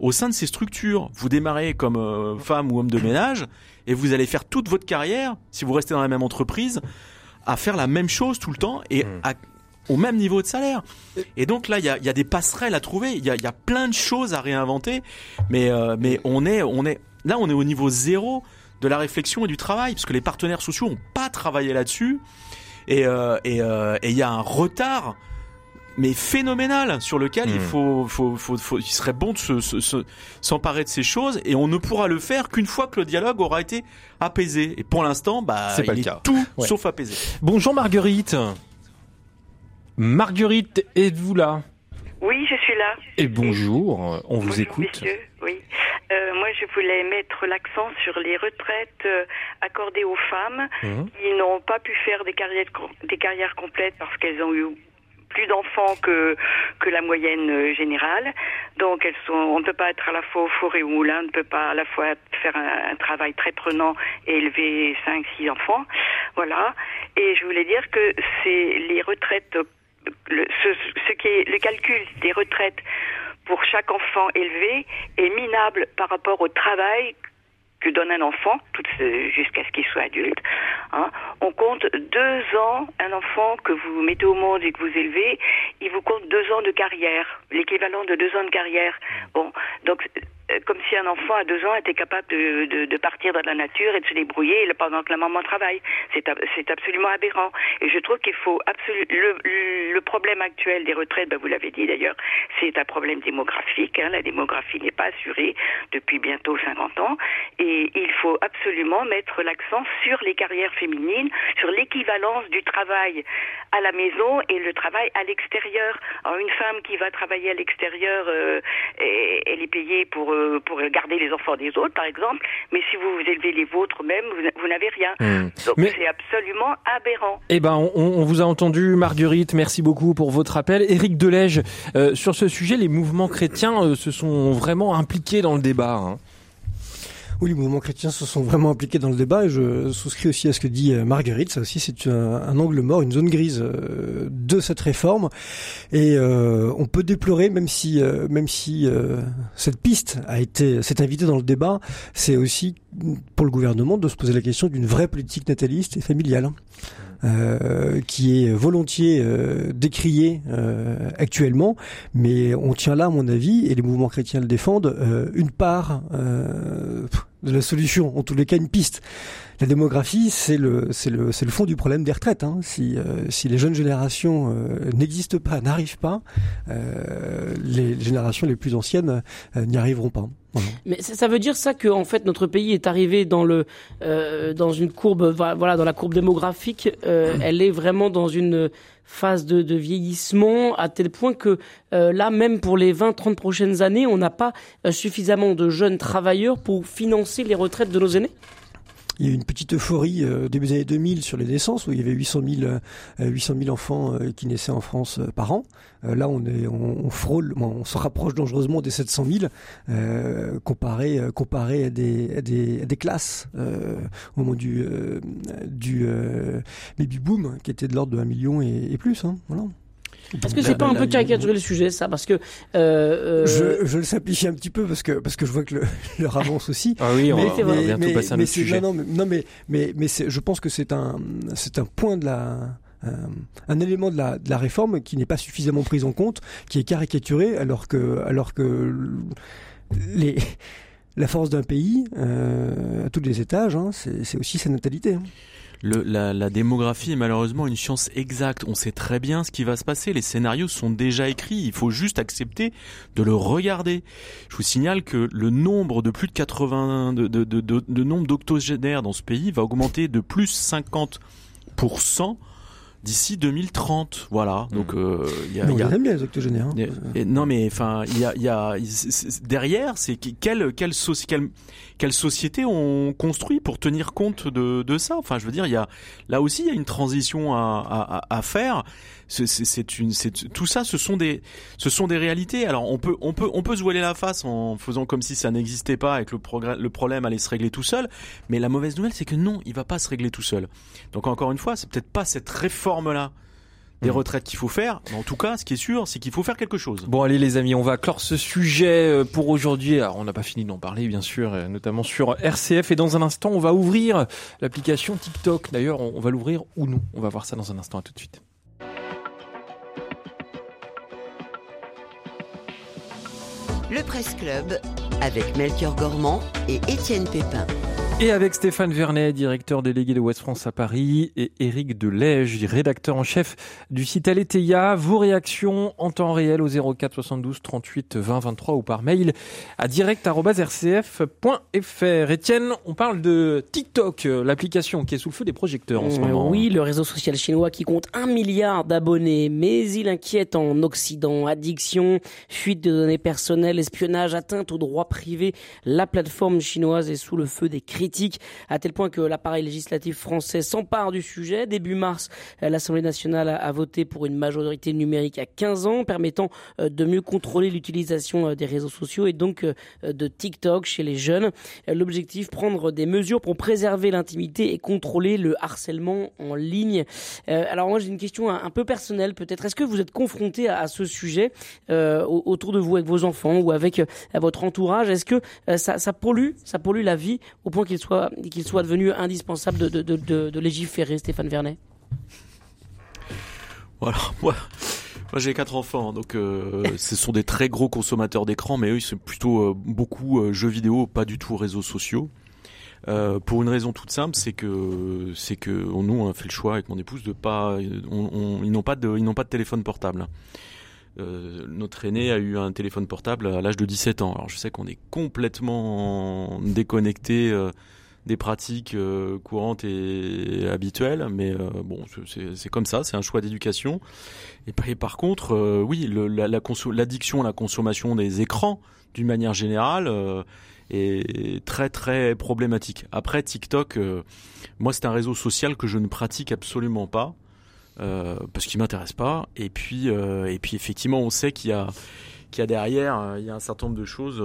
au sein de ces structures. Vous démarrez comme euh, femme ou homme de ménage et vous allez faire toute votre carrière, si vous restez dans la même entreprise, à faire la même chose tout le temps et hmm. au même niveau de salaire. Et donc là, il y a, y a, des passerelles à trouver, il y a, y a, plein de choses à réinventer, mais, euh, mais on est, on est, là, on est au niveau zéro de la réflexion et du travail, parce que les partenaires sociaux n'ont pas travaillé là-dessus, et euh, il euh, et, y a un retard mais phénoménal sur lequel il hmm. faut, faut, faut, faut, il serait bon de se, s'emparer de ces choses et on ne pourra le faire qu'une fois que le dialogue aura été apaisé. Et pour l'instant, bah, c'est il est tout sauf apaisé. Bonjour Marguerite. Marguerite, êtes-vous là? Oui, je suis là. Et bonjour, on vous écoute. Messieurs. Oui. Euh, moi, je voulais mettre l'accent sur les retraites euh, accordées aux femmes mmh. qui n'ont pas pu faire des carrières, des carrières complètes parce qu'elles ont eu plus d'enfants que que la moyenne euh, générale. Donc elles sont, on ne peut pas être à la fois au four et au moulin, on ne peut pas à la fois faire un, travail très prenant et élever cinq, six enfants. Voilà. Et je voulais dire que c'est les retraites, le, ce, ce qui est le calcul des retraites pour chaque enfant élevé est minable par rapport au travail que donne un enfant, jusqu'à ce qu'il soit adulte. Hein, on compte deux ans, un enfant que vous mettez au monde et que vous élevez, il vous compte deux ans de carrière, l'équivalent de deux ans de carrière. Bon, donc comme si un enfant à deux ans était capable de, de, de, partir dans la nature et de se débrouiller pendant que la maman travaille. C'est, absolument aberrant. Et je trouve qu'il faut absolument... Le, le, problème actuel des retraites, ben vous l'avez dit d'ailleurs, c'est un problème démographique. Hein. La démographie n'est pas assurée depuis bientôt 50 ans. Et il faut absolument mettre l'accent sur les carrières féminines, sur l'équivalence du travail à la maison et le travail à l'extérieur. Une femme qui va travailler à l'extérieur, euh, elle est payée pour euh, pour garder les enfants des autres, par exemple. Mais si vous, vous élevez les vôtres même, vous, n'avez rien. Hmm. Donc c'est absolument aberrant. Eh ben, on, vous a entendu, Marguerite. Merci beaucoup pour votre appel. Éric Delège, euh, sur ce sujet, les mouvements chrétiens se sont vraiment impliqués dans le débat. Hein. Oui, les mouvements chrétiens se sont vraiment impliqués dans le débat et je souscris aussi à ce que dit euh, Marguerite. Ça aussi, c'est un, angle mort, une zone grise euh, de cette réforme. Et euh, on peut déplorer, même si, même si cette piste a été, s'est invitée dans le débat, c'est aussi pour le gouvernement de se poser la question d'une vraie politique nataliste et familiale. Euh, qui est volontiers euh, euh, actuellement, mais on tient là, à mon avis, et les mouvements chrétiens le défendent, une part de la solution, en tous les cas une piste. La démographie, c'est le, c'est le, c'est le fond du problème des retraites. Hein. Si, si les jeunes générations n'existent pas, n'arrivent pas, les générations les plus anciennes n'y arriveront pas. Mais ça veut dire ça que en fait notre pays est arrivé dans le euh, dans une courbe voilà dans la courbe démographique euh, elle est vraiment dans une phase de, vieillissement à tel point que euh, là même pour les 20 30 prochaines années on n'a pas suffisamment de jeunes travailleurs pour financer les retraites de nos aînés? Il y a eu une petite euphorie euh, début des années 2000 sur les naissances où il y avait 800 000, 800 000 enfants euh, qui naissaient en France euh, par an. Euh, là, on, est, on, frôle, on se rapproche dangereusement des 700 000 comparé, comparé à des, à des, classes au moment du, du baby boom qui était de l'ordre de 1 million et, plus. Hein. Est-ce que c'est pas un peu caricaturer le sujet, ça Parce que euh, euh... Je, je, le simplifie un petit peu parce que parce que je vois que le, avance aussi. Ah oui, on mais, va, bientôt mais, passer à mais sujet. Non, mais non, mais mais, mais je pense que c'est un c'est un point de la euh, un élément de la, de la réforme qui n'est pas suffisamment pris en compte, qui est caricaturé, alors que alors que les la force d'un pays euh, à tous les étages, hein, c'est aussi sa natalité. Hein la, démographie est malheureusement une science exacte. On sait très bien ce qui va se passer. Les scénarios sont déjà écrits. Il faut juste accepter de le regarder. Je vous signale que le nombre de plus de 80 de, de, de, de nombre d'octogénaires dans ce pays va augmenter de plus 50 d'ici 2030. Voilà. Hmm. Donc euh, il y a, y a... bien les octogénaires. Hein. non mais enfin il y a, y a derrière c'est quelle quelle, quelle quelle société on construit pour tenir compte de, de ça? Enfin je veux dire il y a là aussi il y a une transition à, à, à faire. C'est une c'est tout ça ce sont des ce sont des réalités. Alors on peut on peut on peut se voiler la face en faisant comme si ça n'existait pas et que le progrès, le problème allait se régler tout seul. Mais la mauvaise nouvelle c'est que non il va pas se régler tout seul. Donc encore une fois c'est peut-être pas cette réforme là des hmm. retraites qu'il faut faire. Mais en tout cas, ce qui est sûr, c'est qu'il faut faire quelque chose. Bon, allez les amis, on va clore ce sujet euh, pour aujourd'hui. Alors, on n'a pas fini d'en parler, bien sûr, euh, notamment sur RCF. Et dans un instant, on va ouvrir l'application TikTok. D'ailleurs, on va l'ouvrir ou non. On va voir ça dans un instant. À tout de suite. Le Presse Club avec Melchior Gormand et Étienne Pépin. Et avec Stéphane Vernet, directeur délégué de Ouest France à Paris, et Éric Delège, rédacteur en chef du site Aletheia. Vos réactions en temps réel au 04 72 38 20 23 ou par mail à direct.rcf.fr. Étienne, on parle de TikTok, l'application qui est sous le feu des projecteurs en ce moment. Oui, le réseau social chinois qui compte un milliard d'abonnés, mais il inquiète en Occident. Addiction, fuite de données personnelles, espionnage, atteinte aux droits privés. La plateforme chinoise est sous le feu des crimes à tel point que l'appareil législatif français s'empare du sujet. Début mars, l'Assemblée nationale a voté pour une majorité numérique à 15 ans, permettant de mieux contrôler l'utilisation des réseaux sociaux et donc de TikTok chez les jeunes. L'objectif, prendre des mesures pour préserver l'intimité et contrôler le harcèlement en ligne. alors moi j'ai une question un, peu personnelle peut-être. Est-ce que vous êtes confronté à, ce sujet autour de vous avec vos enfants ou avec votre entourage? Est-ce que ça, ça pollue, ça pollue la vie au point qu'il soit, qu'il soit devenu indispensable de, de, de, de légiférer, Stéphane Vernet? Voilà, moi, moi j'ai quatre enfants, donc euh, ce sont des très gros consommateurs d'écran, mais eux, ils sont plutôt euh, beaucoup euh, jeux vidéo, pas du tout réseaux sociaux. pour une raison toute simple, c'est que c'est que nous on a fait le choix avec mon épouse de pas, on, ils n'ont pas de ils n'ont pas de téléphone portable. Euh, notre aîné a eu un téléphone portable à l'âge de 17 ans. Alors je sais qu'on est complètement déconnecté euh, des pratiques euh, courantes et habituelles, mais bon, c'est comme ça, c'est un choix d'éducation. Et, par contre, oui, l'addiction la, à la consommation des écrans, d'une manière générale, est très très problématique. Après TikTok, moi c'est un réseau social que je ne pratique absolument pas. Euh, parce qu'il m'intéresse pas. Et puis, euh, et puis effectivement, on sait qu'il y a, qu'il y a derrière, euh, il y a un certain nombre de choses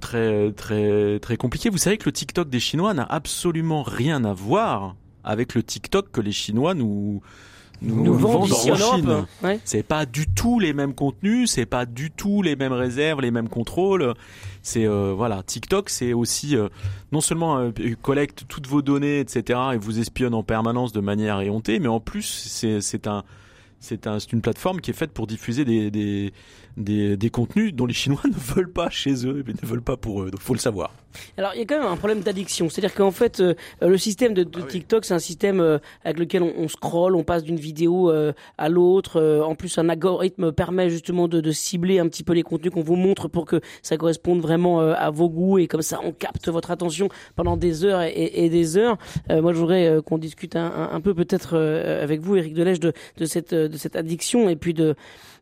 très, très, très compliquées. Vous savez que le TikTok des Chinois n'a absolument rien à voir avec le TikTok que les Chinois nous nous, nous vendent en Chine. C'est pas du tout les mêmes contenus, c'est pas du tout les mêmes réserves, les mêmes contrôles. C'est euh, voilà, TikTok, c'est aussi euh, non seulement euh, collecte toutes vos données, etc. et vous espionne en permanence de manière éhontée, mais en plus c'est c'est un c'est un, une plateforme qui est faite pour diffuser des, des, des, des, contenus dont les Chinois ne veulent pas chez eux, mais ne veulent pas pour eux. Donc faut le savoir. Alors il y a quand même un problème d'addiction, c'est-à-dire qu'en fait euh, le système de, de ah TikTok c'est un système euh, avec lequel on, on scrolle, on passe d'une vidéo euh, à l'autre. en plus un algorithme permet justement de, de, cibler un petit peu les contenus qu'on vous montre pour que ça corresponde vraiment à vos goûts et comme ça on capte votre attention pendant des heures et, et des heures. moi je voudrais qu'on discute un, un, peu peut-être avec vous, Eric Delège, de, de cette de cette addiction et puis de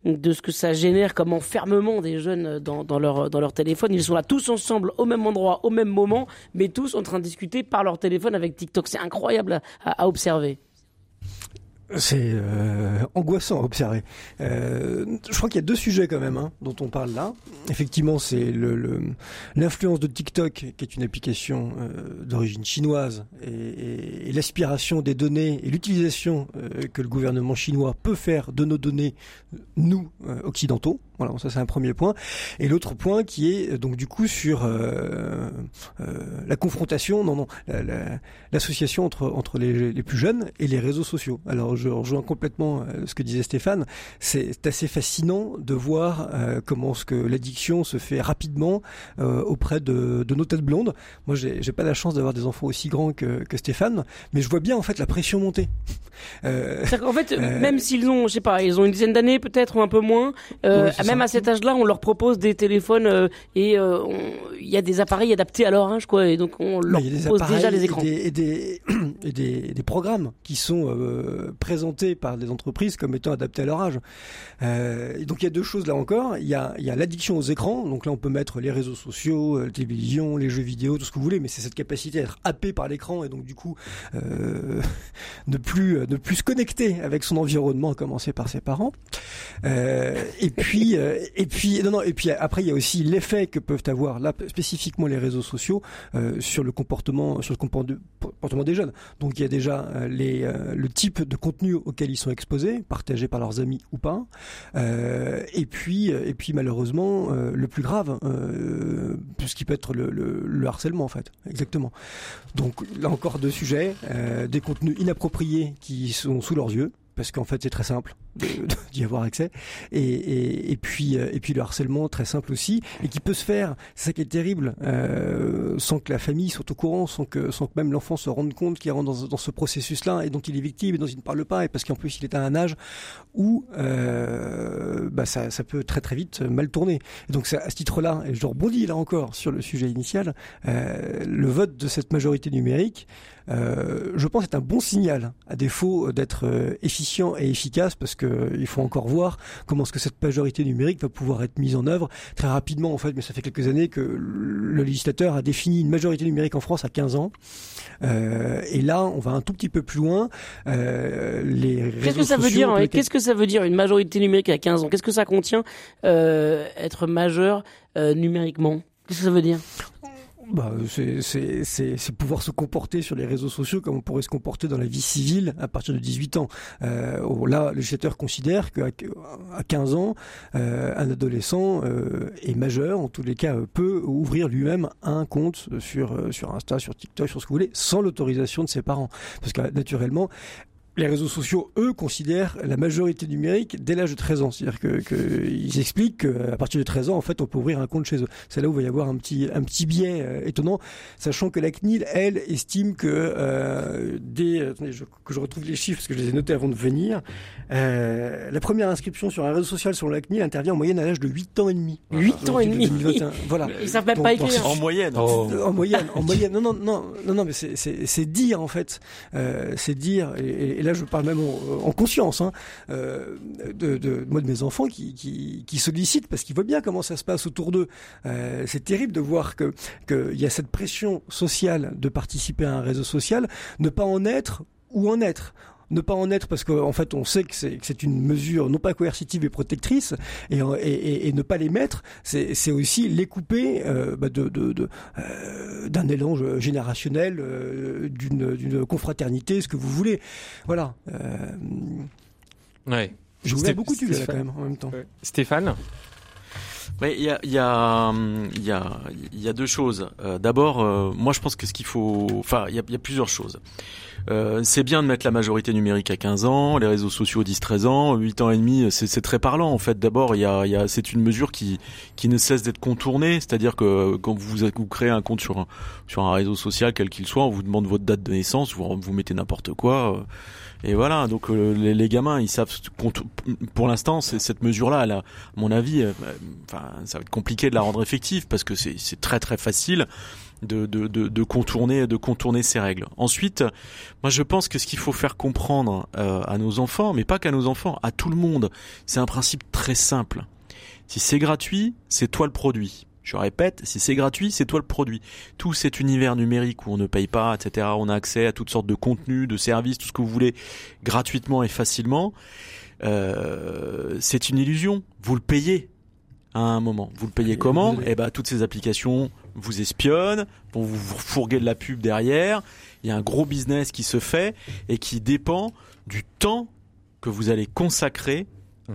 de ce que ça génère comme enfermement des jeunes dans, leur, téléphone. Ils sont là tous ensemble au même endroit, au même moment, mais tous en train de discuter par leur téléphone avec TikTok. C'est incroyable à observer. C'est euh, angoissant à observer. Euh, je crois qu'il y a deux sujets quand même hein, dont on parle là. Effectivement, c'est l'influence de TikTok, qui est une application euh, d'origine chinoise, et, l'aspiration des données et l'utilisation que le gouvernement chinois peut faire de nos données, nous occidentaux. Voilà, ça c'est un premier point. Et l'autre point qui est donc du coup sur la confrontation, non non, l'association entre entre les, plus jeunes et les réseaux sociaux. Alors je rejoins complètement euh, ce que disait Stéphane. C'est assez fascinant de voir euh, comment ce que l'addiction se fait rapidement euh, auprès de, de, nos têtes blondes. Moi, j'ai pas la chance d'avoir des enfants aussi grands que, que, Stéphane, mais je vois bien en fait la pression monter. Euh, en fait, même s'ils ont, je sais pas, ils ont une dizaine d'années peut-être ou un peu moins, même à cet âge-là, on leur propose des téléphones et il y a des appareils adaptés à leur âge, quoi. Et donc on leur propose déjà les écrans et des, et des, des, programmes qui sont présentés par des entreprises comme étant adaptés à leur âge. Euh, donc il y a deux choses là encore. Il y a, y a l'addiction aux écrans. Donc là on peut mettre les réseaux sociaux, euh, la télévision, les jeux vidéo, tout ce que vous voulez, mais c'est cette capacité à être happé par l'écran et donc du coup euh, ne plus ne plus se connecter avec son environnement, à commencer par ses parents. Euh, et puis euh, et puis non non et puis après il y a aussi l'effet que peuvent avoir là spécifiquement les réseaux sociaux euh, sur le comportement sur le comportement des jeunes. Donc il y a déjà les le type de contenu auxquels ils sont exposés, partagés par leurs amis ou pas. Et puis, et puis malheureusement, le plus grave, ce qui peut être le, le, le, harcèlement en fait, exactement. Donc là encore deux sujets, des contenus inappropriés qui sont sous leurs yeux parce qu'en fait c'est très simple d'y avoir accès. Et, et, puis euh, et puis le harcèlement très simple aussi et qui peut se faire. C'est ça qui est terrible euh, sans que la famille soit au courant sans que sans que même l'enfant se rende compte qu'il rentre dans, dans, ce processus là et dont il est victime et dont il ne parle pas et parce qu'en plus il est à un âge où euh, bah ça, ça peut très très vite mal tourner. Et donc à ce titre là et je rebondis là encore sur le sujet initial le vote de cette majorité numérique je pense est un bon signal à défaut d'être efficient et efficace parce que euh, il faut encore voir comment est-ce que cette majorité numérique va pouvoir être mise en œuvre très rapidement en fait. Mais ça fait quelques années que le législateur a défini une majorité numérique en France à 15 ans. Euh, et là, on va un tout petit peu plus loin. Euh, les Qu'est-ce que ça veut dire Qu'est-ce que ça veut dire une majorité numérique à 15 ans? Qu'est-ce que ça contient être majeur numériquement? Qu'est-ce que ça veut dire? Bah, c'est- pouvoir se comporter sur les réseaux sociaux comme on pourrait se comporter dans la vie civile à partir de 18 ans. Euh, oh, là, le législateur considère qu'à à 15 ans, euh, un adolescent euh, est majeur, en tous les cas, euh, peut ouvrir lui-même un compte sur, sur Insta, sur TikTok, sur ce que vous voulez, sans l'autorisation de ses parents. Parce que naturellement, les réseaux sociaux, eux, considèrent la majorité numérique dès l'âge de 13 ans. C'est-à-dire que, que ils expliquent qu'à partir de 13 ans, en fait, on peut ouvrir un compte chez eux. C'est là où il va y avoir un petit, un petit biais euh, étonnant, sachant que la CNIL, elle, estime que euh, dès, attendez, je- que je retrouve les chiffres parce que je les ai notés avant de venir, euh, la première inscription sur un réseau social sur la CNIL intervient en moyenne à l'âge de 8 ans et demi. 8 ans et De demi 2021. Voilà. Ils savent même Donc, pas écrire. En moyenne. euh, En moyenne, en moyenne. Non, non, non, non, non, mais c'est- dire en fait, euh, c'est dire. Et, et là, je parle même en, en conscience, hein, euh, de, moi de mes enfants qui, qui, qui sollicitent parce qu'ils voient bien comment ça se passe autour d'eux. Euh, c'est terrible de voir que qu'il y a cette pression sociale de participer à un réseau social, ne pas en être ou en être ne pas en être parce qu'en fait on sait que c'est que c'est une mesure non pas coercitive et protectrice et, et, et- et ne pas les mettre c'est c'est aussi les couper euh, bah, de, de, de, euh, d'un élan générationnel euh, d'une d'une confraternité ce que vous voulez voilà euh, Ouais. ouvert Sté- beaucoup de là, quand même en même temps Stéphane il y a, il y, a, il y, a, il y a deux choses. Euh, D'abord, euh, moi je pense que ce qu'il faut... Enfin, il y a, il y a plusieurs choses. Euh, c'est bien de mettre la majorité numérique à 15 ans, les réseaux sociaux 10-13 ans, 8 ans et demi, c'est c'est très parlant en fait. D'abord, y a, y a, c'est une mesure qui, qui ne cesse d'être contournée, c'est-à-dire que quand vous, vous créez un compte sur un, sur un réseau social, quel qu'il soit, on vous demande votre date de naissance, vous, vous mettez n'importe quoi. euh, et voilà, donc euh, les, les gamins, ils savent. Pour l'instant, cette mesure-là, à mon avis, euh, enfin, ça va être compliqué de la rendre effective parce que c'est très très facile de, de, de, de contourner de contourner ces règles. Ensuite, moi je pense que ce qu'il faut faire comprendre euh, à nos enfants, mais pas qu'à nos enfants, à tout le monde, c'est un principe très simple. Si c'est gratuit, c'est toi le produit. Je répète, si c'est gratuit, c'est toi le produit. Tout cet univers numérique où on ne paye pas, etc., on a accès à toutes sortes de contenus, de services, tout ce que vous voulez, gratuitement et facilement, euh, c'est une illusion. Vous le payez à un moment. Vous le payez comment Eh ben, toutes ces applications vous espionnent, vont vous fourguer de la pub derrière. Il y a un gros business qui se fait et qui dépend du temps que vous allez consacrer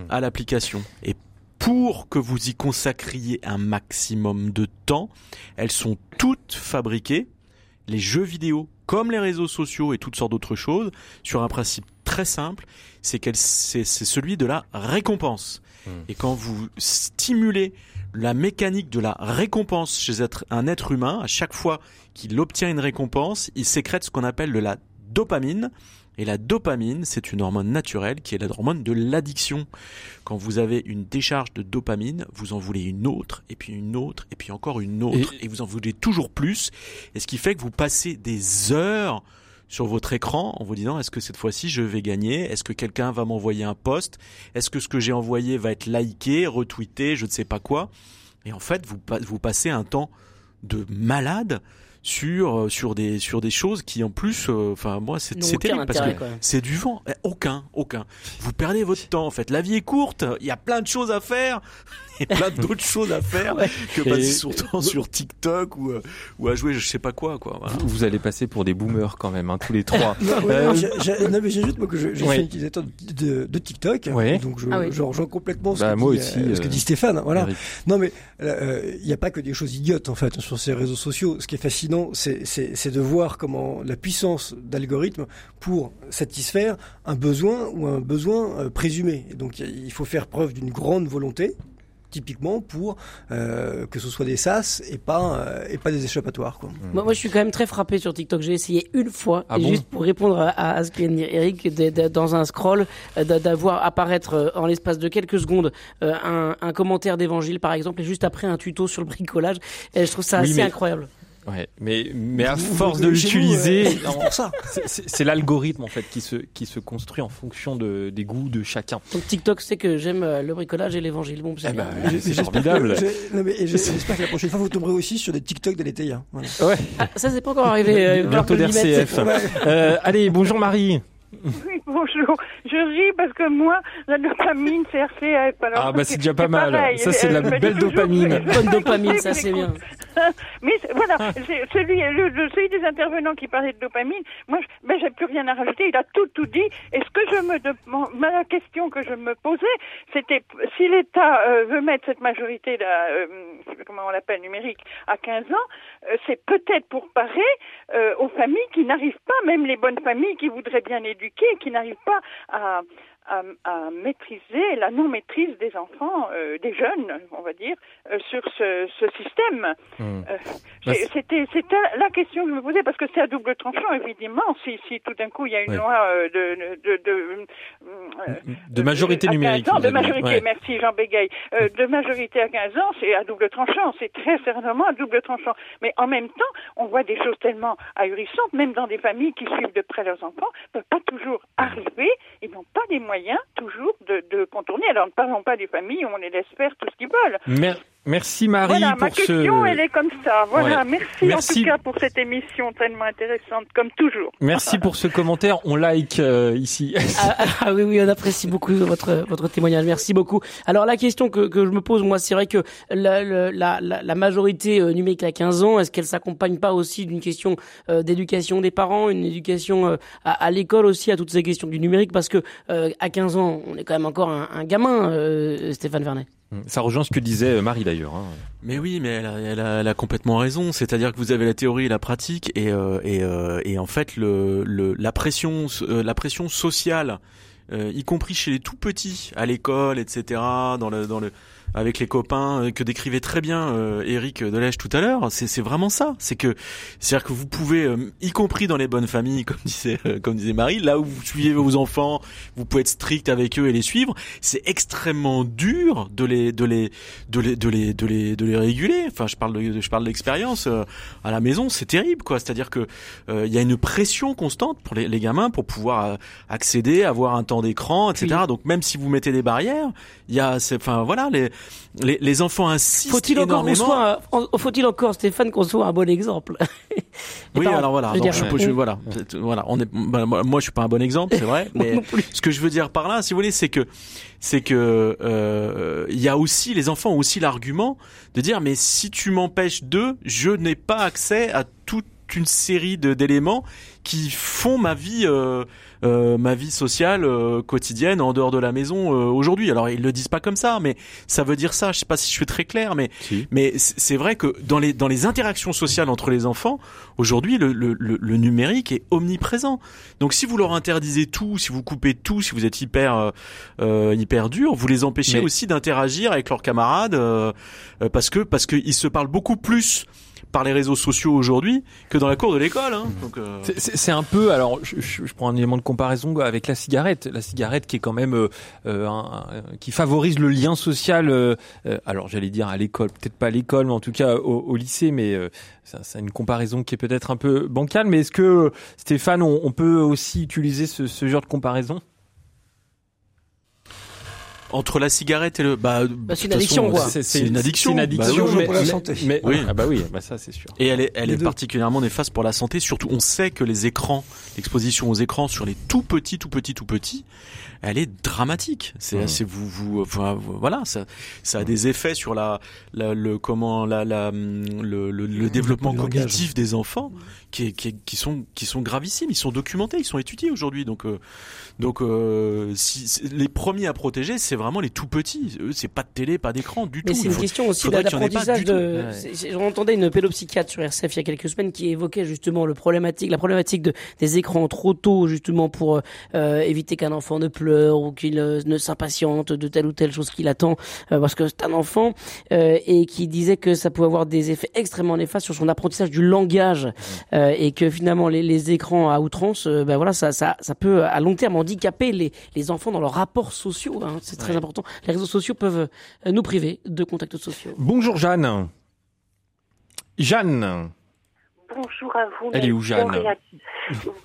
à l'application. Et pour que vous y consacriez un maximum de temps, elles sont toutes fabriquées, les jeux vidéo comme les réseaux sociaux et toutes sortes d'autres choses, sur un principe très simple, c'est celui de la récompense. Et quand vous stimulez la mécanique de la récompense chez un être humain, à chaque fois qu'il obtient une récompense, il sécrète ce qu'on appelle de la dopamine. Et la dopamine, c'est une hormone naturelle qui est la hormone de l'addiction. Quand vous avez une décharge de dopamine, vous en voulez une autre, et puis une autre, et puis encore une autre, et, vous en voulez toujours plus. Et ce qui fait que vous passez des heures sur votre écran en vous disant est-ce que cette fois-ci je vais gagner? Est-ce que quelqu'un va m'envoyer un post? Est-ce que ce que j'ai envoyé va être liké, retweeté, je ne sais pas quoi? Et en fait, vous, vous passez un temps de malade sur euh, sur des sur des choses qui en plus euh, enfin moi c'est terrible parce que c'est du vent Eh, aucun aucun vous perdez votre temps en fait la vie est courte il y a plein de choses à faire et plein d'autres choses à faire que passer son temps sur TikTok ou euh, ou à jouer je sais pas quoi quoi voilà. vous, vous allez passer pour des boomers quand même, hein, tous les trois. Non, ouais, Euh, non, j'ai- non, mais j'ajoute moi que je, je Ouais. suis un utilisateur de, de, de TikTok, Ouais. donc je, Ah oui. je rejoins complètement ce, Bah, que, moi dit, aussi, euh, ce que dit Stéphane. Voilà. Eric. Non, mais euh, il n'y a pas que des choses idiotes en fait sur ces réseaux sociaux. Ce qui est fascinant, c'est de voir comment la puissance d'algorithmes pour satisfaire un besoin ou un besoin euh, présumé. Et donc il faut faire preuve d'une grande volonté typiquement pour euh, que ce soit des sas et pas euh, et pas des échappatoires quoi. Moi, moi, je suis quand même très frappé sur TikTok. J'ai essayé une fois, Ah et bon? juste pour répondre à, à ce que vient de dire Eric, de- de- dans un scroll, d'a- d'avoir apparaître en l'espace de quelques secondes euh, un, un commentaire d'évangile, par exemple, et juste après un tuto sur le bricolage. Et je trouve ça Oui, assez mais- incroyable. Ouais, mais mais à Vous- force vous- de l'utiliser, euh, c'est l'algorithme en fait qui se qui se construit en fonction de des goûts de chacun. Donc TikTok sait que j'aime euh, le bricolage et l'évangile. Bon, c'est Eh ben, j'espère formidable. que- J'espère que la prochaine fois, vous tomberez aussi sur des TikTok d'Aletheia. Voilà. Ouais, Ah, ça c'est pas encore arrivé. euh, bientôt d'RCF. Euh, allez, bonjour Marie. Oui, bonjour. Je ris parce que moi, la dopamine, c'est RCF. Alors, Ah bah c'est déjà pas mal. pareil. Ça c'est de la dit belle toujours- dopamine. Bonne dopamine, ça c'est bien. Mais voilà, celui, le, le- celui des intervenants qui parlait de dopamine, moi, je- ben, j'ai plus rien à rajouter. Il a tout, tout dit. Et ce que je me demande, ma question que je me posais, c'était si l'État euh, veut mettre cette majorité, là, euh, comment on l'appelle, numérique, à 15 ans, euh, c'est peut-être pour parer euh, aux familles qui n'arrivent pas, même les bonnes familles qui voudraient bien éduquer, qui n'arrivent pas à, à, à maîtriser la non-maîtrise des enfants, euh, des jeunes, on va dire, euh, sur ce, ce système. Euh, c'est- C'était c'était la question que je me posais parce que c'est à double tranchant évidemment. Si, si tout d'un coup il y a une loi euh, de de, de, euh, De majorité à 15 numérique. ans, de majorité, Ouais. merci Jean Bégaye. Euh, de majorité à 15 ans, c'est à double tranchant, c'est très certainement à double tranchant. Mais en même temps, on voit des choses tellement ahurissantes, même dans des familles qui suivent de près leurs enfants, ne peuvent pas toujours arriver, ils n'ont pas les moyens toujours de, contourner. Alors ne parlons pas des familles on les laisse faire tout ce qu'ils veulent. Merci Marie voilà, pour ma question, ce. elle est comme ça. Voilà, Ouais. merci, Merci. en tout cas pour cette émission tellement intéressante, comme toujours. Merci pour ce commentaire. On like euh, ici. Ah, ah, ah oui, oui, on apprécie beaucoup votre votre témoignage. Merci beaucoup. Alors la question que, que je me pose, moi, c'est vrai que la, la, la, la majorité euh, numérique à 15 ans, est-ce qu'elle s'accompagne pas aussi d'une question euh, d'éducation des parents, une éducation euh, à, à l'école aussi à toutes ces questions du numérique? Parce que euh, à 15 ans, on est quand même encore un, un gamin, euh, Stéphane Vernet. Ça rejoint ce que disait Marie d'ailleurs. hein. Mais oui, mais elle a, elle a, elle a complètement raison. C'est-à-dire que vous avez la théorie et la pratique, et, euh, et, euh, et en fait, le, le, la pression, euh, la pression sociale, euh, y compris chez les tout petits, à l'école, etc., dans le, dans le, avec les copains, euh, que décrivait très bien euh, Eric Delège tout à l'heure. C'est, c'est vraiment ça. C'est que, c'est-à-dire que vous pouvez, euh, y compris dans les bonnes familles, comme disait, euh, comme disait Marie, là où vous suivez vos enfants, vous pouvez être strict avec eux et les suivre. C'est extrêmement dur de les, de les, de les, de les, de les, de les réguler. Enfin, je parle de, je parle d'expérience euh, à la maison, c'est terrible, quoi. C'est-à-dire que euh, il y a une pression constante pour les, les gamins pour pouvoir accéder, avoir un temps d'écran, etc. Donc même si vous mettez des barrières, il y a, enfin voilà, les, les, les enfants insistent Faut-il encore énormément. soit, un- faut-il encore Stéphane qu'on soit un bon exemple? Oui, parents, alors voilà. je dire, je je- voilà, voilà. On est, bah, moi, je suis pas un bon exemple, c'est vrai. Mais ce que je veux dire par là, si vous voulez, c'est que, c'est que, euh, il y a aussi les enfants ont aussi l'argument de dire, mais si tu m'empêches de, je n'ai pas accès à toute une série de d'éléments qui font ma vie. Euh, euh, ma vie sociale euh, quotidienne en dehors de la maison euh, aujourd'hui. Alors ils le disent pas comme ça, mais ça veut dire ça. Je sais pas si je suis très clair, mais Si. mais c'est vrai que dans les dans les interactions sociales entre les enfants, aujourd'hui le, le, le, le numérique est omniprésent. Donc si vous leur interdisez tout, si vous coupez tout, si vous êtes hyper euh, euh, hyper dur, vous les empêchez Mais- aussi d'interagir avec leurs camarades euh, euh, parce que parce qu'ils se parlent beaucoup plus par les réseaux sociaux aujourd'hui que dans la cour de l'école. Hein. Euh, C'est- un peu, alors je, je- prends un élément de comparaison avec la cigarette. La cigarette qui est quand même, euh, euh, un- qui favorise le lien social. euh, euh, alors j'allais dire à l'école, peut-être pas à l'école, mais en tout cas au, au lycée. Mais euh, c'est une comparaison qui est peut-être un peu bancale. Mais est-ce que Stéphane, on, on peut aussi utiliser ce, ce genre de comparaison? Entre la cigarette et le bah, Bah, c'est une addiction, quoi. c'est- C'est une addiction. C'est une Bah addiction, oui. dangereux mais, pour la santé. mais- Oui. ah bah oui, bah ça c'est sûr. Et elle est, elle Les est deux. particulièrement néfaste pour la santé. Surtout, on sait que les écrans, l'exposition aux écrans sur les tout petits, tout petits, tout petits, elle est dramatique. C'est, Mhm. c'est vous, vous, voilà, ça, ça a des effets sur la, la le comment, la, la, le, le, le développement cognitif des enfants, qui, sont, qui sont gravissimes. Ils sont documentés, ils sont étudiés aujourd'hui. Donc, euh, donc, euh, si, c'est- les premiers à protéger, c'est vraiment les tout petits. Eux, c'est pas de télé, pas d'écran du Mais tout. c'est Il une faut- question aussi d'apprentissage de. Ouais. c'est- c'est- une pédopsychiatre sur RCF il y a quelques semaines qui évoquait justement le problématique, la problématique de, des écrans trop tôt justement pour euh, éviter qu'un enfant ne pleure ou qu'il ne s'impatiente de telle ou telle chose qu'il attend parce que c'est un enfant et qui disait que ça pouvait avoir des effets extrêmement néfastes sur son apprentissage du langage euh, et que finalement les, les écrans à outrance, euh, ben voilà, ça, ça, ça peut à long terme handicaper les, les enfants dans leurs rapports sociaux. hein. c'est très important. Les réseaux sociaux peuvent euh, nous priver de contacts sociaux. Bonjour Jeanne. Jeanne. bonjour à vous. Elle est où, Jeanne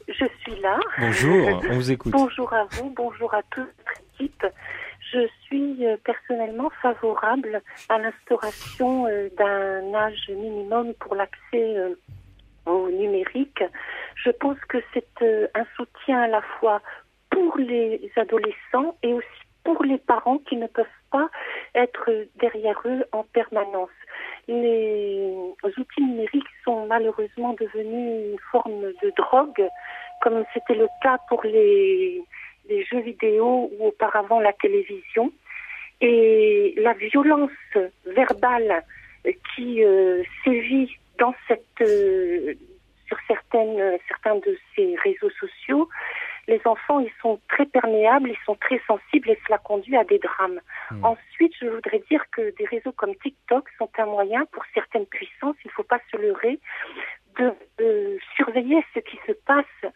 Je suis là. Bonjour, on vous écoute. Bonjour à vous, bonjour à toute votre équipe. Je suis personnellement favorable à l'instauration d'un âge minimum pour l'accès au numérique. Je pense que c'est un soutien à la fois pour les adolescents et aussi pour les parents qui ne peuvent pas être derrière eux en permanence. Les outils numériques sont malheureusement devenus une forme de drogue, comme c'était le cas pour les, les jeux vidéo ou auparavant la télévision. Et la violence verbale qui euh, sévit dans cette, euh, sur certaines, certains de ces réseaux sociaux les enfants, ils sont très perméables, ils sont très sensibles et cela conduit à des drames. Hmm. Ensuite, je voudrais dire que des réseaux comme TikTok sont un moyen pour certaines puissances, il ne faut pas se leurrer, de surveiller ce qui se passe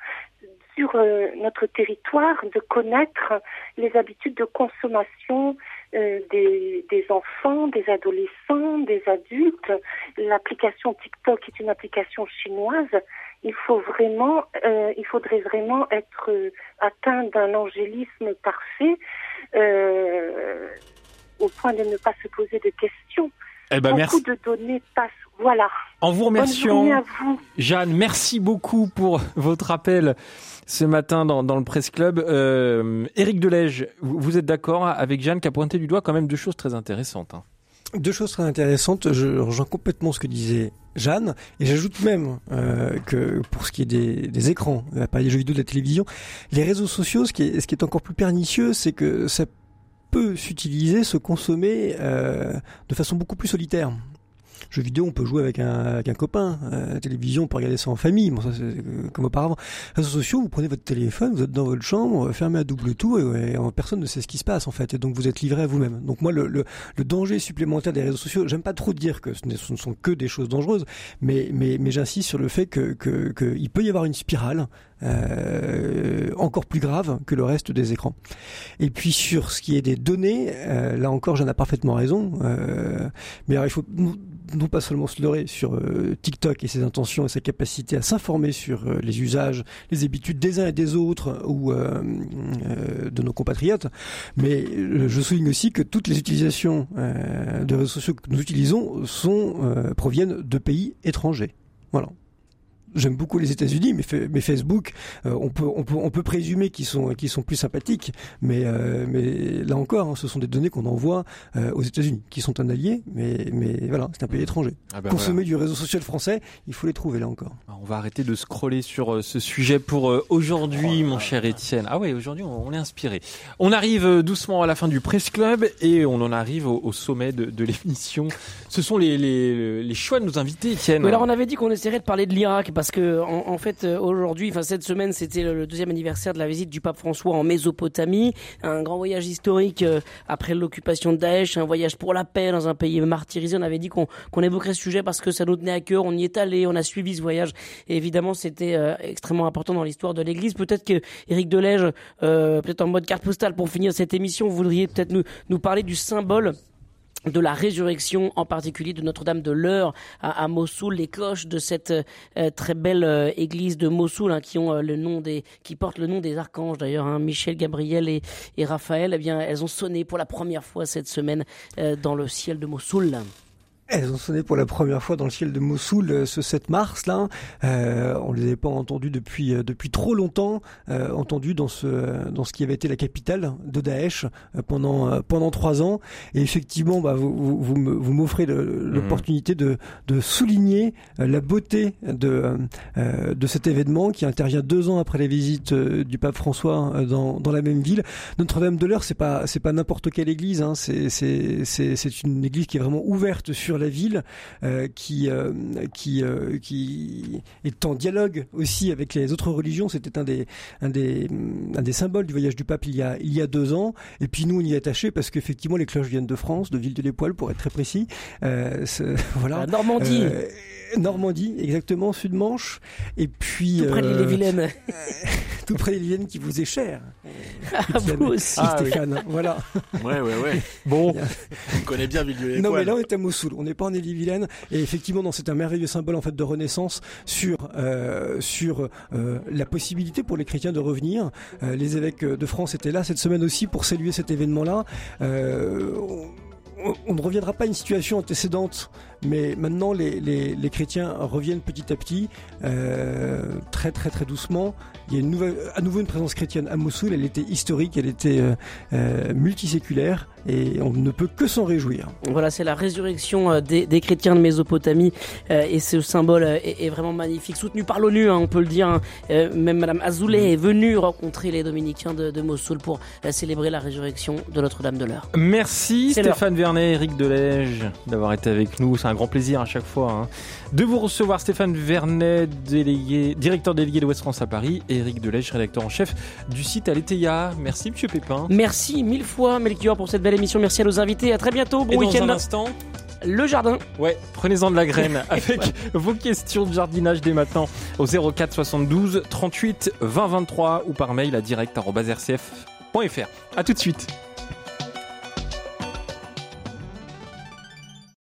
sur euh, notre territoire, de connaître les habitudes de consommation euh, des, des, enfants, des adolescents, des adultes. L'application TikTok est une application chinoise il faut vraiment, euh, il faudrait vraiment être euh, atteint d'un angélisme parfait euh, au point de ne pas se poser de questions. Eh ben, Beaucoup de données passent. Voilà. En vous remerciant, Jeanne, merci beaucoup pour votre appel ce matin dans, dans le Presse Club. Euh, Éric Delège, vous, êtes d'accord avec Jeanne qui a pointé du doigt quand même deux choses très intéressantes. Hein. Deux choses très intéressantes. Je rejoins complètement ce que disait Jeanne, et j'ajoute même euh, que pour ce qui est des, des écrans, pas des jeux vidéo, de la télévision, les réseaux sociaux, ce qui est, ce qui est encore plus pernicieux, c'est que ça peut s'utiliser, se consommer euh, de façon beaucoup plus solitaire jeux vidéo, on peut jouer avec un, avec un copain. Euh, télévision, on peut regarder ça en famille. Bon, ça, c'est euh, comme auparavant. Réseaux sociaux, vous prenez votre téléphone, vous êtes dans votre chambre, fermé à double tout, et, personne ne sait ce qui se passe en fait. Et donc vous êtes livré à vous-même. Donc moi, le, le, le, danger supplémentaire des réseaux sociaux, j'aime pas trop dire que ce ne, sont que des choses dangereuses, mais, mais, mais j'insiste sur le fait que, que, que peut y avoir une spirale euh, encore plus grave que le reste des écrans. Et puis sur ce qui est des données, euh, là encore, j'en ai parfaitement raison. Euh, mais alors, il faut non pas seulement se leurrer sur euh, TikTok et ses intentions et sa capacité à s'informer sur euh, les usages, les habitudes des uns et des autres ou euh, de nos compatriotes, mais je souligne aussi que toutes les utilisations de réseaux sociaux que nous utilisons sont proviennent de pays étrangers. Voilà j'aime beaucoup les États-Unis, mais, mais Facebook, euh, on, peut, on, peut, on peut présumer qu'ils sont, qu'ils sont plus sympathiques, mais, euh, mais là encore, hein, ce sont des données qu'on envoie euh, aux États-Unis, qui sont un allié, mais, mais voilà, c'est un pays étranger. Ah ben Consommer du réseau social français, il faut les trouver là encore. Ah, on va arrêter de scroller sur ce sujet pour aujourd'hui, oh mon cher Étienne. Ah ouais, aujourd'hui, on, est inspiré. On arrive doucement à la fin du Presse Club et on en arrive au, sommet de, de l'émission. Ce sont les, les, les choix de nos invités, Étienne. alors, on avait dit qu'on essaierait de parler de l'Irak parce que en, fait euh, aujourd'hui, enfin cette semaine, c'était le deuxième anniversaire de la visite du pape François en Mésopotamie, un grand voyage historique euh, après l'occupation de Daesh, un voyage pour la paix dans un pays martyrisé. On avait dit qu'on évoquerait ce sujet parce que ça nous tenait à cœur. On y est allé, on a suivi ce voyage. Et évidemment, c'était euh, extrêmement important dans l'histoire de l'Église. Peut-être que Éric Delège, peut-être en mode carte postale pour finir cette émission, vous voudriez peut-être nous nous parler du symbole de la résurrection, en particulier de Notre-Dame de l'Heure à, Mossoul, les cloches de cette euh, très belle euh, église de Mossoul, hein, qui ont euh, le nom des, qui portent le nom des archanges d'ailleurs, hein, Michel, Gabriel et, et, Raphaël. Eh bien, elles ont sonné pour la première fois cette semaine dans le ciel de Mossoul. Elles ont sonné pour la première fois dans le ciel de Mossoul euh, ce 7 mars là. Euh, on les avait pas entendues depuis euh, depuis trop longtemps, euh, entendues dans ce dans ce qui avait été la capitale de Daesh euh, pendant pendant trois ans. Et effectivement, bah, vous vous, vous m'offrez mmh. l'opportunité de de souligner la beauté de de cet événement qui intervient deux ans après la visite du pape François dans dans la même ville. Notre-Dame de l'Heure, c'est pas c'est pas n'importe quelle église. Hein. C'est c'est c'est c'est une église qui est vraiment ouverte sur la ville, euh, qui euh, qui euh, qui est en dialogue aussi avec les autres religions. C'était un des un des un des symboles du voyage du pape il y a il y a deux ans. Et puis nous on y est attaché parce qu'effectivement les cloches viennent de France, de Ville de l'Époil pour être très précis. voilà. Normandie. Normandie, exactement, Sud-Manche. Et puis. Tout près de l'île Vilaine. tout près d'Elivienne qui vous est cher. Ah, vous aussi. Ah, Stéphane, voilà. Ouais, ouais, ouais. Bon, On connaît bien Villedieu les Non, mais là, on est à Mossoul. On n'est pas en Ille-et-Vilaine. Et effectivement, c'est un merveilleux symbole, en fait, de renaissance sur, euh, sur euh, la possibilité pour les chrétiens de revenir. Euh, les évêques de France étaient là cette semaine aussi pour saluer cet événement-là. On- on ne reviendra pas à une situation antécédente, mais maintenant les, les, les chrétiens reviennent petit à petit, euh, très très très doucement. Il y a une nouvelle, à nouveau une présence chrétienne à Mossoul. Elle était historique, elle était euh, euh, multiséculaire, et on ne peut que s'en réjouir. Voilà, c'est la résurrection des, des chrétiens de Mésopotamie euh, et ce symbole est, est vraiment magnifique, soutenu par l'ONU, hein, on peut le dire. hein. Euh, même Madame Azoulay est venue rencontrer les dominicains de, de Mossoul pour euh, célébrer la résurrection de Notre-Dame de l'Heure. merci. Stéphane Vernet, Eric Delège d'avoir été avec nous. C'est un grand plaisir à chaque fois hein, de vous recevoir. Stéphane Vernet, délégué, directeur délégué de West France à Paris, et Eric Delège, rédacteur en chef du site Aletheia. Merci Monsieur Pépin. Merci mille fois Melchior pour cette belle émission. Merci à nos invités. À très bientôt. Bon un week-end. instant, Le jardin. ouais, prenez-en de la graine avec vos questions de jardinage dès maintenant au 04 72 38 20 23 ou par mail à direct@rcf.fr. À tout de suite.